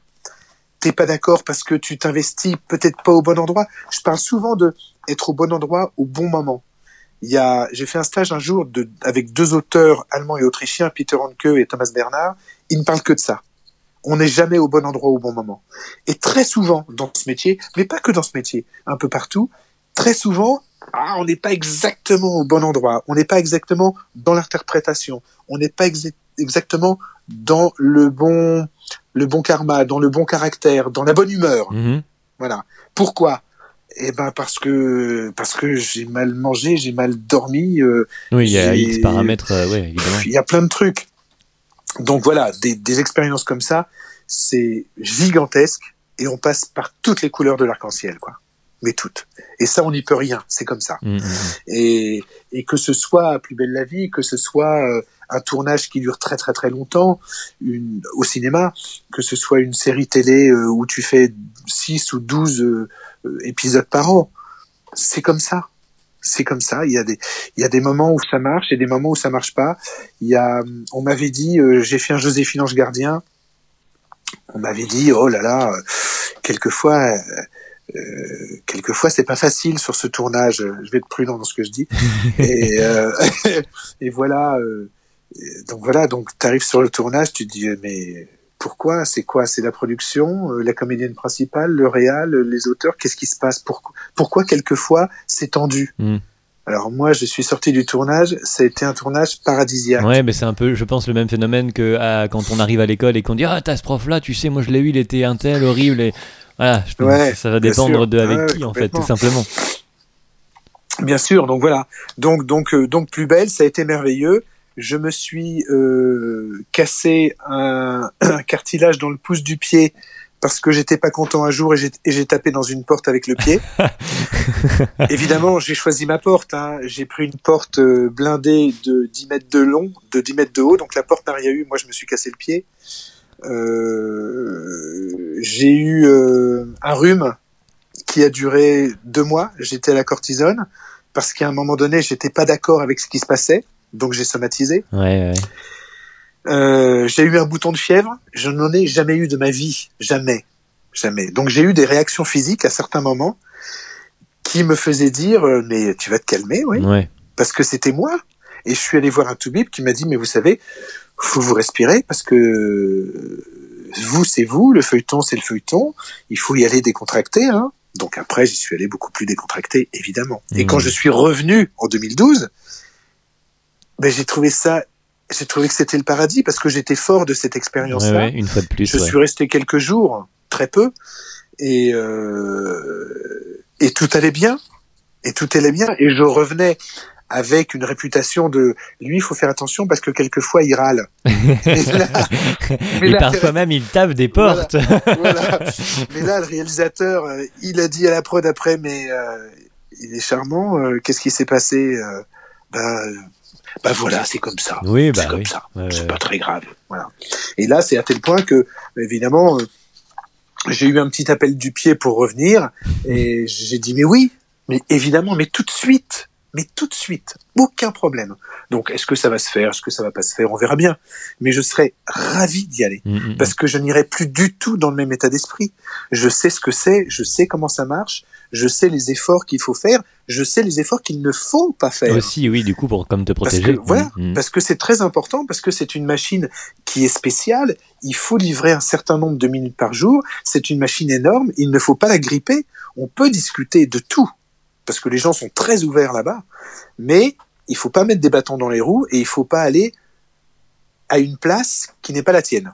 T'es pas d'accord parce que tu t'investis peut-être pas au bon endroit. Je parle souvent de être au bon endroit au bon moment. Il y a, j'ai fait un stage un jour de, avec deux auteurs allemands et autrichiens, Peter Hanke et Thomas Bernard. Ils ne parlent que de ça. On n'est jamais au bon endroit au bon moment. Et très souvent dans ce métier, mais pas que dans ce métier, un peu partout, très souvent, ah, on n'est pas exactement au bon endroit. On n'est pas exactement dans l'interprétation. On n'est pas exa- exactement dans le bon, le bon karma, dans le bon caractère, dans la bonne humeur. Mhm. Voilà. Pourquoi? Eh ben parce que parce que j'ai mal mangé, j'ai mal dormi. euh, Oui, il y a X paramètres, euh, ouais, évidemment. il y a plein de trucs. Donc voilà, des, des expériences comme ça, c'est gigantesque et on passe par toutes les couleurs de l'arc-en-ciel, quoi. Mais toutes. Et ça, on n'y peut rien. C'est comme ça. Mhm, mhm. Et, et que ce soit Plus belle la vie, que ce soit euh, un tournage qui dure très très très longtemps une, au cinéma, que ce soit une série télé euh, où tu fais 6 ou 12 euh, euh, épisodes par an, c'est comme ça. C'est comme ça. Il y a des, il y a des moments où ça marche et des moments où ça marche pas. Il y a, on m'avait dit, euh, j'ai fait un Joséphine Ange Gardien. On m'avait dit, oh là là, euh, quelquefois, euh, euh, quelquefois c'est pas facile sur ce tournage. Je vais être prudent dans ce que je dis. et, euh, et voilà. euh, donc voilà. Donc tu arrives sur le tournage, tu te dis, mais pourquoi C'est quoi? C'est la production, euh, la comédienne principale, le réal, les auteurs? Qu'est-ce qui se passe? Pourquoi, pourquoi quelquefois c'est tendu? Mm. Alors moi, je suis sorti du tournage. Ça a été un tournage paradisiaque. Ouais, mais c'est un peu, je pense, le même phénomène que ah, quand on arrive à l'école et qu'on dit Ah, t'as ce prof-là, tu sais, moi je l'ai eu, il était un tel, horrible. Et voilà, je pense Ouais, que ça va dépendre sûr. de avec Ouais, qui, en fait, tout simplement. Bien sûr, donc voilà. Donc donc euh, donc plus belle, ça a été merveilleux. Je me suis euh, cassé un, un cartilage dans le pouce du pied parce que j'étais pas content un jour et j'ai tapé dans une porte avec le pied. Évidemment, j'ai choisi ma porte. Hein. J'ai pris une porte euh, blindée de 10 mètres de long, de 10 mètres de haut, donc la porte n'a rien eu. Moi, je me suis cassé le pied. Euh, j'ai eu euh, un rhume qui a duré deux mois. J'étais à la cortisone parce qu'à un moment donné, j'étais pas d'accord avec ce qui se passait, donc j'ai somatisé. Ouais, ouais. Euh, j'ai eu un bouton de fièvre. Je n'en ai jamais eu de ma vie, jamais, jamais. Donc j'ai eu des réactions physiques à certains moments qui me faisaient dire euh, mais tu vas te calmer, oui, ouais. parce que c'était moi. Et je suis allé voir un toubib qui m'a dit mais vous savez, faut vous respirer parce que vous c'est vous, le feuilleton c'est le feuilleton. Il faut y aller décontracté, hein. Donc après j'y suis allé beaucoup plus décontracté évidemment. Et Mmh. quand je suis revenu en 2012, ben j'ai trouvé ça, j'ai trouvé que c'était le paradis parce que j'étais fort de cette expérience-là. ouais, une fois de plus. Je ouais. suis resté quelques jours, très peu, et euh, et tout allait bien, et tout allait bien, et je revenais avec une réputation de lui, il faut faire attention parce que quelquefois il râle. Et, parfois même il tape des portes. Voilà, Mais là, le réalisateur, euh, il a dit à la prod après, mais euh, il est charmant. euh, Qu'est-ce qui s'est passé euh, bah, bah voilà, c'est comme ça. Oui, bah c'est comme oui. ça. Ouais, c'est ouais. pas très grave. Voilà. Et là, c'est à tel point que, évidemment, euh, j'ai eu un petit appel du pied pour revenir et j'ai dit mais oui, mais évidemment, mais tout de suite, mais tout de suite, aucun problème. Donc, est-ce que ça va se faire, est-ce que ça va pas se faire, on verra bien. Mais je serais ravi d'y aller Mm, mm, parce que je n'irai plus du tout dans le même état d'esprit. Je sais ce que c'est, je sais comment ça marche, je sais les efforts qu'il faut faire, je sais les efforts qu'il ne faut pas faire. Aussi, oui, du coup, pour comme te Parce protéger. que, voilà, Mm, mm. parce que c'est très important, parce que c'est une machine qui est spéciale, il faut livrer un certain nombre de minutes par jour, c'est une machine énorme, il ne faut pas la gripper, on peut discuter de tout, parce que les gens sont très ouverts là-bas, mais il faut pas mettre des bâtons dans les roues et il faut pas aller à une place qui n'est pas la tienne.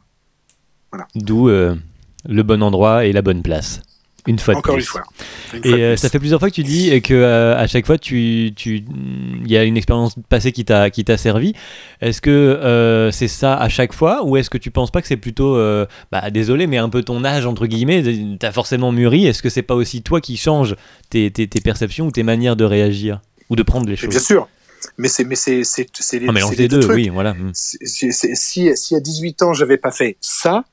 D'où euh, le bon endroit et la bonne place. Une fois de Encore plus. une fois. Une Et de euh, ça fait plusieurs fois que tu dis que euh, à chaque fois tu tu il y a une expérience passée qui t'a qui t'a servi. Est-ce que euh, c'est ça à chaque fois ou est-ce que tu penses pas que c'est plutôt euh, bah désolé mais un peu ton âge entre guillemets t'as forcément mûri. Est-ce que c'est pas aussi toi qui change tes, tes, tes perceptions ou tes manières de réagir ou de prendre les choses? bien sûr. Mais c'est mais c'est c'est c'est les, les deux, deux, trucs. oui voilà. Mm. C'est- si, si à 18 ans j'avais pas fait ça,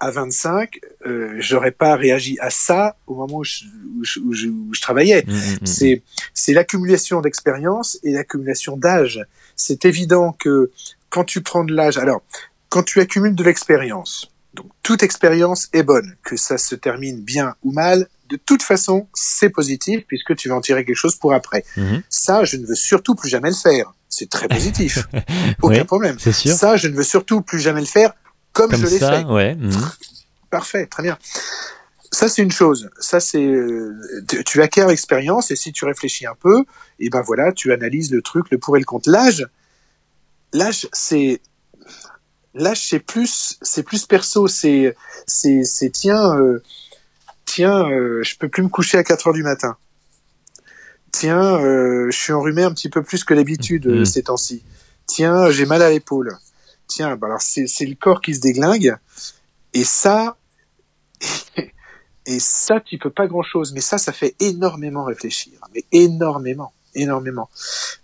à 25, euh, j'aurais pas réagi à ça au moment où je, où je, où je- où je travaillais. Mm, mm, mm, C'est c'est l'accumulation d'expérience et l'accumulation d'âge. C'est évident que quand tu prends de l'âge, alors quand tu accumules de l'expérience, donc toute expérience est bonne, que ça se termine bien ou mal, de toute façon c'est positif puisque tu vas en tirer quelque chose pour après. Ça, je ne veux surtout plus jamais le faire. C'est très positif, aucun Ouais. problème. C'est sûr. Ça, je ne veux surtout plus jamais le faire comme, Comme je l'ai fait. ouais. mm. Parfait, très bien. Ça, c'est une chose. Ça, c'est euh, tu- acquiers l'expérience et si tu réfléchis un peu, et ben voilà, tu analyses le truc, le pour et le contre. L'âge, l'âge, c'est l'âge, c'est plus, c'est plus perso. C'est, c'est, c'est tiens, euh, tiens, euh, je peux plus me coucher à 4 heures du matin. Tiens, euh, je suis enrhumé un petit peu plus que d'habitude Mhm. ces temps-ci. Tiens, j'ai mal à l'épaule. Tiens, bah alors c'est, le corps qui se déglingue. Et ça, et ça, tu peux pas grand chose, mais ça, ça fait énormément réfléchir, mais énormément, énormément.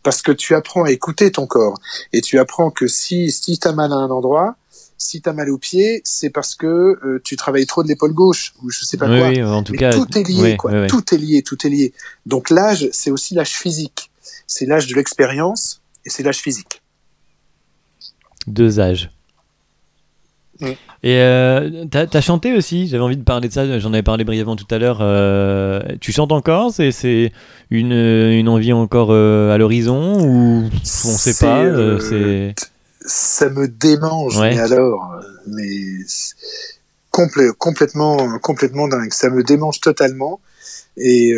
Parce que tu apprends à écouter ton corps, et tu apprends que si, si t'as mal à un endroit, si t'as mal au pied, c'est parce que euh, tu travailles trop de l'épaule gauche, ou je sais pas Oui, quoi. oui, en tout Mais cas tout est lié, quoi. Tout est lié, tout est lié. Donc l'âge, c'est aussi l'âge physique. C'est l'âge de l'expérience, et c'est l'âge physique. Deux âges. Et euh, t'as as chanté aussi, j'avais envie de parler de ça, j'en avais parlé brièvement tout à l'heure. euh, tu chantes encore? C'est une, une envie encore euh, à l'horizon? Ou on sait pas euh, ça me démange, Ouais. mais alors, mais complè- complètement, complètement dingue. Ça me démange totalement. Et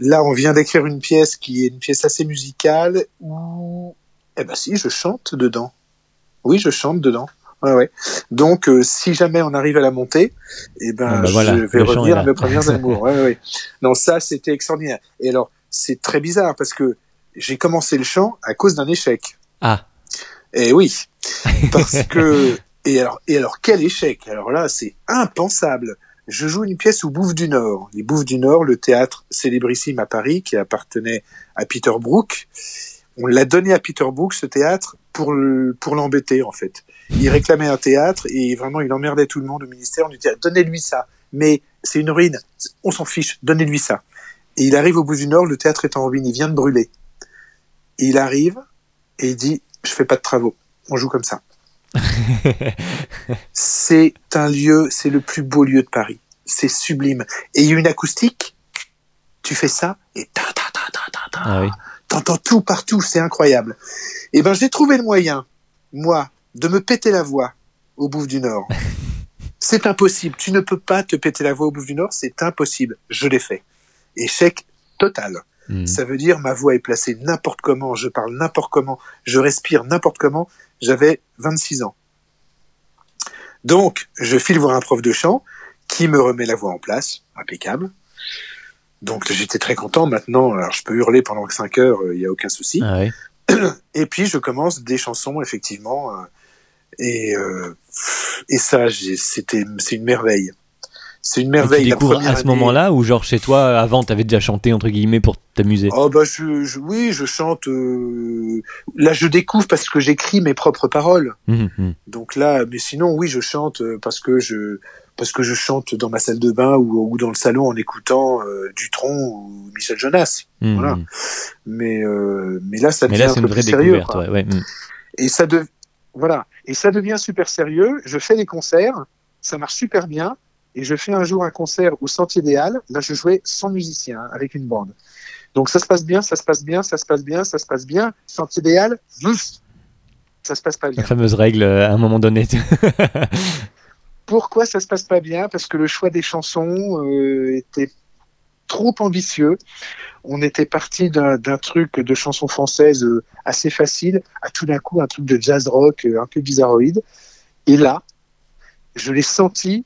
là, on vient d'écrire une pièce qui est une pièce assez musicale où, eh ben si, je chante dedans. Oui, je chante dedans. Ouais, ouais. Donc, euh, si jamais on arrive à la monter, eh ben, Ah bah voilà, je vais revenir à mes premières amours. Ouais, ouais. Non, ça, c'était extraordinaire. Et alors, c'est très bizarre parce que j'ai commencé le chant à cause d'un échec. Ah, Eh oui, parce que et alors et alors quel échec? Alors là, c'est impensable. Je joue une pièce au Bouffe du Nord. Les Bouffes du Nord, le théâtre célébrissime à Paris qui appartenait à Peter Brook. On l'a donné à Peter Brook ce théâtre pour pour l'embêter en fait. Il réclamait un théâtre et vraiment il emmerdait tout le monde au ministère. On lui disait donnez-lui ça. Mais c'est une ruine. On s'en fiche. Donnez-lui ça. Et il arrive au Bouffe du Nord. Le théâtre est en ruine. Il vient de brûler. Et il arrive et il dit je fais pas de travaux. On joue comme ça. c'est un lieu, c'est le plus beau lieu de Paris. C'est sublime. Et il y a une acoustique. Tu fais ça et ta ta ta ta ta ta. ah oui. T'entends tout partout, c'est incroyable. Et ben j'ai trouvé le moyen, moi, de me péter la voix au Bouffe du Nord. c'est impossible. Tu ne peux pas te péter la voix au Bouffe du Nord, c'est impossible. Je l'ai fait. Échec total. Mm. Ça veut dire ma voix est placée n'importe comment, je parle n'importe comment, je respire n'importe comment. J'avais 26 ans. Donc, je file voir un prof de chant qui me remet la voix en place, impeccable. Donc j'étais très content. Maintenant, alors je peux hurler pendant 5 heures, il n'y a aucun souci. Ah ouais. Et puis je commence des chansons, effectivement. euh, et, euh, et ça, c'était, c'est une merveille. C'est une Et tu merveille. la découvres à ce moment-là ou genre chez toi avant t'avais déjà chanté entre guillemets pour t'amuser? Oh bah je, je- oui, je chante. euh, Là, je découvre parce que j'écris mes propres paroles. Mhm, mhm. Donc là, mais sinon, oui, je chante euh, parce que je parce que je chante dans ma salle de bain ou, ou dans le salon en écoutant euh, Dutronc ou Michel Jonas. Mhm, Voilà. Mais euh, mais là, ça Mais devient là un une peu plus sérieux. Ouais, ouais. mhm. Et ça de voilà. Et ça devient super sérieux. Je fais des concerts, ça marche super bien. Et je fais un jour un concert au Sentier des Halles. Là, je jouais sans musicien, hein, avec une bande. Donc ça se passe bien, ça se passe bien, ça se passe bien, ça se passe bien. Sentier des Halles, ça se passe pas bien. La fameuse règle euh, à un moment donné. Pourquoi ça se passe pas bien Parce que le choix des chansons euh, était trop ambitieux. On était parti d'un truc de chansons françaises euh, assez facile à tout d'un coup un truc de jazz rock euh, un peu bizarroïde. Et là, je l'ai senti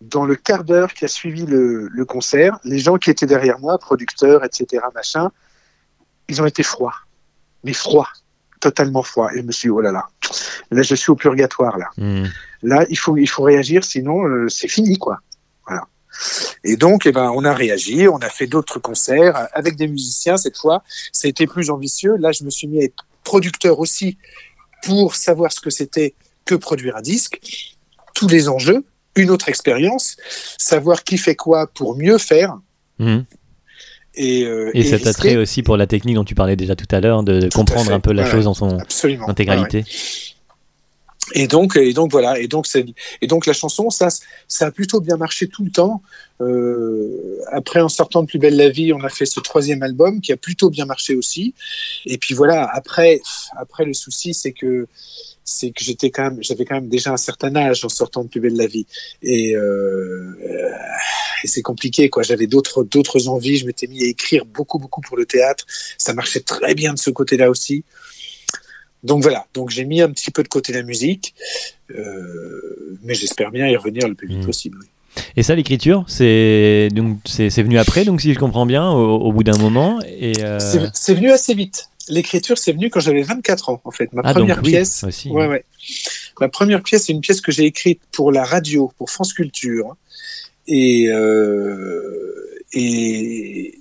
dans le quart d'heure qui a suivi le, concert. Les gens qui étaient derrière moi, producteurs, etc., machin, ils ont été froids. Mais froids. Totalement froids. Et je me suis dit, oh là là. Là, je suis au purgatoire, là. Mhm. Là, il faut, il faut réagir, sinon euh, c'est fini, quoi. Voilà. Et donc, eh ben, on a réagi, on a fait d'autres concerts avec des musiciens cette fois. Ça a été plus ambitieux. Là, je me suis mis à être producteur aussi pour savoir ce que c'était que produire un disque, tous les enjeux, une autre expérience, savoir qui fait quoi pour mieux faire. Mhm. Et, euh, Et cet attrait aussi pour la technique dont tu parlais déjà tout à l'heure, de, de Tout à comprendre un peu la Ouais, chose dans son Absolument. intégralité. Et donc, et donc voilà. Et donc, et donc la chanson, ça, ça a plutôt bien marché tout le temps. Euh, après, en sortant de Plus belle la vie, on a fait ce troisième album qui a plutôt bien marché aussi. Et puis voilà. Après, après le souci, c'est que c'est que j'étais quand même, j'avais quand même déjà un certain âge en sortant de Plus belle la vie. Et, euh, et c'est compliqué, quoi. J'avais d'autres d'autres envies. Je m'étais mis à écrire beaucoup, beaucoup pour le théâtre. Ça marchait très bien de ce côté-là aussi. Donc voilà, donc j'ai mis un petit peu de côté la musique, euh, mais j'espère bien y revenir le plus vite Mhm. possible. oui. Et ça, l'écriture, c'est donc c'est venu après, donc si je comprends bien, au, au bout d'un moment. Et euh, C'est venu assez vite. L'écriture, c'est venu quand j'avais 24 ans, en fait. Ma ah, première donc oui, pièce. aussi. Ouais, ouais. Ma première pièce, c'est une pièce que j'ai écrite pour la radio, pour France Culture. Et, euh, et,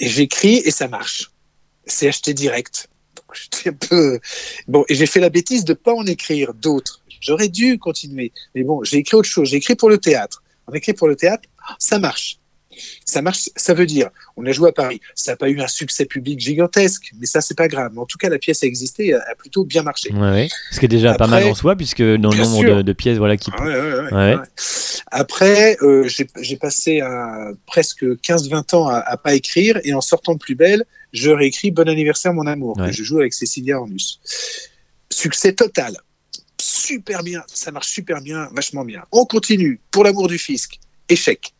et j'écris et ça marche. C'est acheté direct. Un peu... Bon, et j'ai fait la bêtise de pas en écrire d'autres. J'aurais dû continuer. Mais bon, j'ai écrit autre chose. J'ai écrit pour le théâtre. On écrit pour le théâtre, ça marche. Ça marche, ça veut dire, on a joué à Paris. Ça n'a pas eu un succès public gigantesque, mais ça, c'est pas grave. Mais en tout cas, la pièce a existé, a, a plutôt bien marché. Ouais, ouais. Ce qui est déjà pas Après- mal en soi, puisque dans le nombre de, de pièces voilà, qui. Ouais. Après, euh, j'ai passé presque 15-20 ans à, à pas écrire et en sortant de plus belle, je réécris Bon anniversaire mon amour que je joue avec Cécilia Ornus. Succès total, super bien, ça marche super bien, vachement bien. On continue pour l'amour du fisc, échec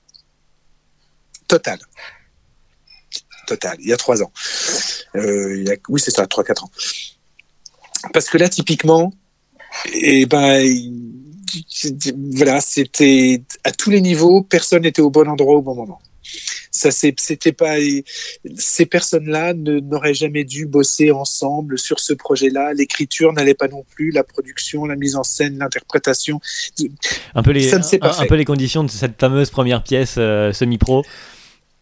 total. Total, il y a trois ans. Euh, il y a, oui, c'est ça, trois, quatre ans. Parce que là, typiquement, et ben, il- voilà, c'était à tous les niveaux, personne n'était au bon endroit au bon moment. Ça, c'était pas, ces personnes-là ne- n'auraient jamais dû bosser ensemble sur ce projet-là. L'écriture n'allait pas non plus, la production, la mise en scène, l'interprétation. Un peu, les, Ça ne s'est pas un, peu les conditions de cette fameuse première pièce euh, semi-pro,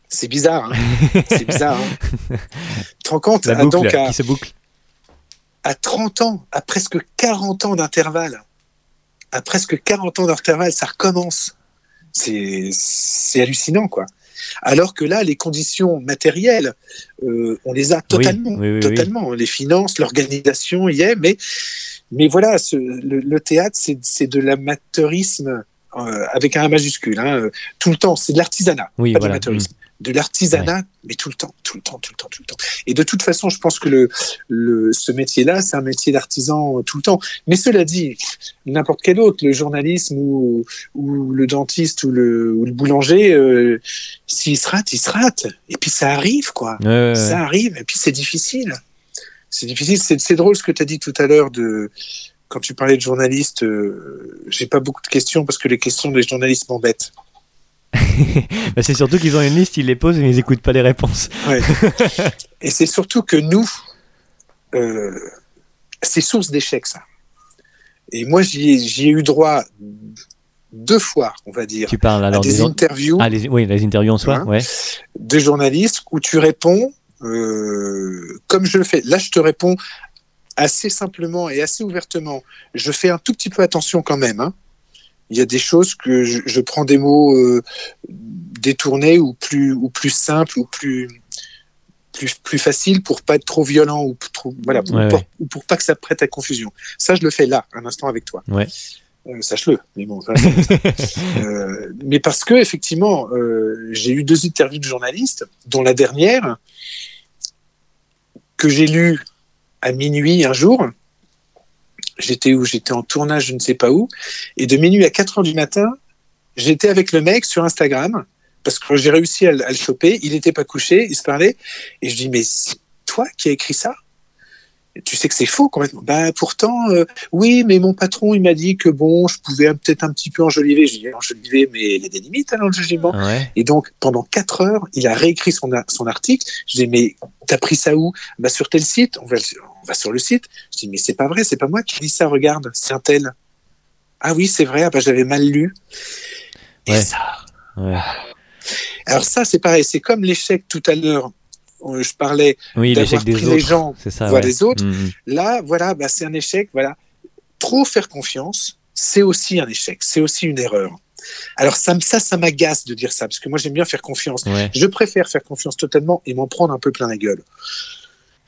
C'est bizarre, hein c'est bizarre. Hein tu te rends compte la Ah, boucle donc, à, qui se boucle. à 30 ans, à presque 40 ans d'intervalle, à presque 40 ans d'intervalle, ça recommence. C'est hallucinant, quoi. Alors que là, les conditions matérielles, euh, on les a totalement, oui, oui, oui. totalement. Les finances, l'organisation y est, mais mais voilà, ce, le, le théâtre, c'est de l'amateurisme euh, avec un A majuscule, hein, tout le temps. C'est de l'artisanat, pas de voilà. l'amateurisme. De l'artisanat, mais tout le temps, tout le temps, tout le temps, tout le temps. Et de toute façon, je pense que le, le, ce métier-là, c'est un métier d'artisan tout le temps. Mais cela dit, n'importe quel autre, le journalisme ou, ou le dentiste ou le, ou le boulanger, euh, s'il se rate, il se rate. Et puis ça arrive, quoi. Ouais, ouais, ouais. Ça arrive, et puis c'est difficile. C'est difficile. C'est drôle ce que tu as dit tout à l'heure de quand tu parlais de journalistes. euh, J'ai pas beaucoup de questions parce que les questions des journalistes m'embêtent. Bah, c'est surtout qu'ils ont une liste, ils les posent, mais ils n'écoutent pas les réponses. Ouais. Et c'est surtout que nous, euh, c'est source d'échecs, ça. Et moi, j'y ai, eu droit deux fois, on va dire, Tu parles à des des... interviews Ah, les... oui, les interviews en soi, Hein ouais. de journalistes où tu réponds euh, comme je le fais. Là, je te réponds assez simplement et assez ouvertement. Je fais un tout petit peu attention quand même. hein. Il y a des choses que je, je prends des mots euh, détournés ou plus ou plus simples ou plus plus, plus faciles pour pas être trop violent ou pour, trop- voilà pour, Ouais, pour- ouais. ou pour pas que ça prête à confusion. Ça, je le fais là, un instant avec toi. Ouais. Euh, Sache-le. Mais bon. ça, euh, mais parce que effectivement, euh, j'ai eu deux interviews de journalistes, dont la dernière que j'ai lue à minuit un jour. J'étais où? J'étais en tournage, je ne sais pas où, et de minuit à 4 heures du matin, j'étais avec le mec sur Instagram parce que j'ai réussi à, le- à le choper. Il n'était pas couché, il se parlait, et je dis mais c'est toi qui as écrit ça? Tu sais que c'est faux complètement. Ben pourtant, euh, oui, mais mon patron il m'a dit que bon, je pouvais peut-être un petit peu enjoliver. Je dis enjoliver, mais il y a des limites à l'enjolivement. Ouais. Et donc, pendant quatre heures, il a réécrit son, article. Je dis, mais t'as pris ça où? Bah, Sur tel site. On va, va sur le site. Je dis, mais c'est pas vrai, c'est pas moi qui dis ça, regarde, c'est un tel. Ah oui, c'est vrai, ah bah, j'avais mal lu. Et Ouais. ça. ouais. Alors, ça, c'est pareil, c'est comme l'échec tout à l'heure. Je parlais, Oui, D'avoir pris autres. les gens, ça. voir ouais. les autres. Mhm. là, voilà, bah, c'est un échec. Voilà. Trop faire confiance, c'est aussi un échec, c'est aussi une erreur. Alors, ça, ça, ça m'agace de dire ça, parce que moi, j'aime bien faire confiance. Ouais. Je préfère faire confiance totalement et m'en prendre un peu plein la gueule.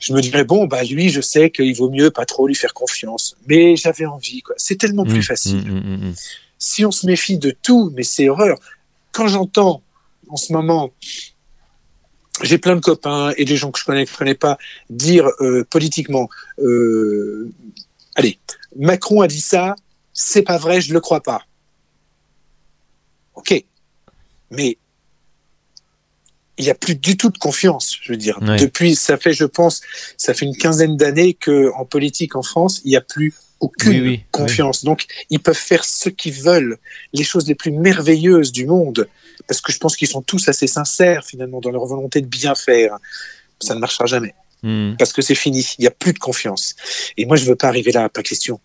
Je me dirais, bon, bah lui, je sais qu'il vaut mieux pas trop lui faire confiance. Mais j'avais envie, quoi. C'est tellement plus Mhm, facile. mhm, mhm. Si on se méfie de tout, mais c'est horreur. Quand j'entends, en ce moment, j'ai plein de copains et des gens que je connais, que je connais pas, dire euh, politiquement, euh, allez, Macron a dit ça, c'est pas vrai, je le crois pas. Ok, mais il y a plus du tout de confiance. Je veux dire, depuis, ça fait, je pense, ça fait une quinzaine d'années que en politique en France, il n'y a plus aucune Oui, oui, confiance. Donc, ils peuvent faire ce qu'ils veulent, les choses les plus merveilleuses du monde, parce que je pense qu'ils sont tous assez sincères finalement dans leur volonté de bien faire. Ça ne marchera jamais, Mhm. parce que c'est fini. Il n'y a plus de confiance. Et moi, je veux pas arriver là, pas question.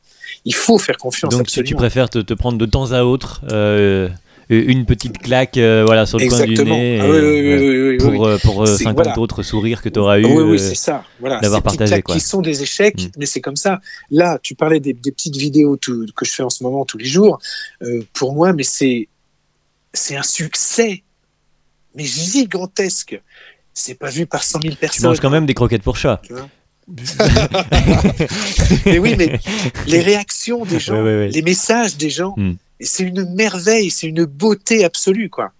Il faut faire confiance. Donc tu, tu absolument. préfères te, te prendre de temps à autre euh, une petite claque euh, voilà, sur le coin du Exactement. nez Ah oui, oui, oui, pour, euh, pour euh, C'est- 50 voilà. autres sourires que tu auras eu. Oui, euh, c'est ça. Voilà. d'avoir partagé, quoi. qui sont des échecs, Mm. mais c'est comme ça. Là, tu parlais des, des petites vidéos tout- que je fais en ce moment tous les jours. Euh, pour moi, mais c'est un succès, mais gigantesque. C'est pas vu par 100 000 tu personnes. manges quand même des croquettes pour chat. Tu mais oui, mais les réactions des gens, Ouais, ouais, ouais. les messages des gens, Mm. Et c'est une merveille, c'est une beauté absolue, quoi.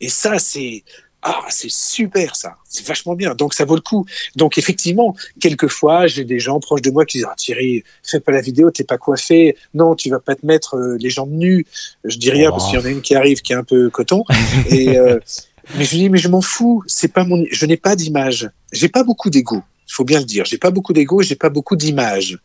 Et ça, c'est ah, c'est super ça, c'est vachement bien. Donc ça vaut le coup. Donc effectivement, quelquefois, j'ai des gens proches de moi qui disent ah, Thierry, fais pas la vidéo, t'es pas coiffé, non, tu vas pas te mettre euh, les jambes nues. Je dis rien Oh. parce qu'il y en a une qui arrive qui est un peu coton. Et euh, mais je dis mais je m'en fous, c'est pas mon, je n'ai pas d'image, j'ai pas beaucoup d'ego. Il faut bien le dire. J'ai pas beaucoup d'ego, j'ai pas beaucoup d'image.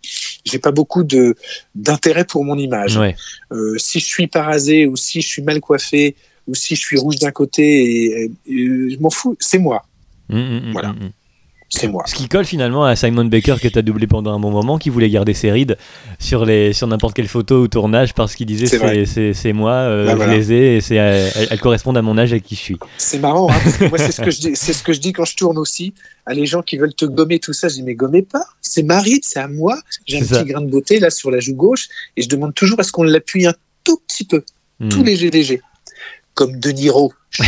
J'ai pas beaucoup de d'intérêt pour mon image. Ouais. Euh, si je suis parasé ou si je suis mal coiffé ou si je suis rouge d'un côté, et, et- je m'en fous. C'est moi. Mhm, mhm, Voilà. mhm. C'est moi. Ce qui colle finalement à Simon Baker que tu as doublé pendant un bon moment, qui voulait garder ses rides sur, les, sur n'importe quelle photo ou tournage parce qu'il disait C'est moi, euh, Bah, je voilà. les ai et c'est, euh, elles, elles correspondent à mon âge et qui je suis. C'est marrant. Hein, parce que moi, c'est ce que je dis. C'est ce que je dis quand je tourne aussi à les gens qui veulent te gommer tout ça. Je dis mais gommez pas. C'est ma ride, c'est à moi. J'ai un petit grain de beauté là sur la joue gauche et je demande toujours à ce qu'on l'appuie un tout petit peu, tout Mhm. léger léger, comme De Niro.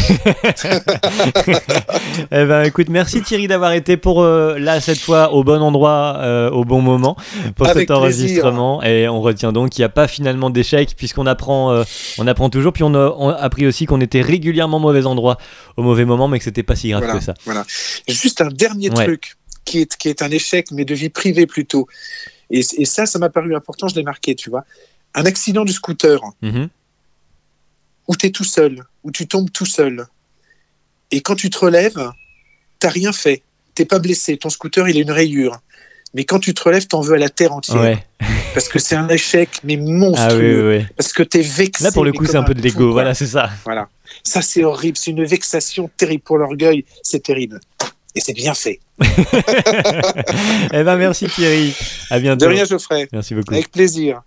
Eh ben, écoute, merci Thierry d'avoir été pour euh, là cette fois au bon endroit, euh, au bon moment pour Avec cet enregistrement. Et on retient donc qu'il n'y a pas finalement d'échec puisqu'on apprend, euh, on apprend toujours. Puis on a, on a appris aussi qu'on était régulièrement au mauvais endroit au mauvais moment, mais que c'était pas si grave Voilà. que ça. Voilà. Juste un dernier Ouais. truc qui est, qui est un échec, mais de vie privée plutôt. Et, et ça, ça m'a paru important, je l'ai marqué, tu vois. Un accident du scooter Mhm. Où tu es tout seul, où tu tombes tout seul. Et quand tu te relèves, t'as rien fait. T'es pas blessé. Ton scooter, il a une rayure. Mais quand tu te relèves, t'en veux à la terre entière. Ouais. Parce que c'est un échec, mais Ah monstrueux. oui, oui, oui. Parce que t'es vexé. Là pour le coup, c'est un peu de l'ego. Voilà, c'est ça. Voilà. Ça, c'est horrible. C'est une vexation terrible pour l'orgueil. C'est terrible. Et c'est bien fait. eh ben, merci Thierry. À bientôt. De rien, Geoffrey. Merci beaucoup. Avec plaisir.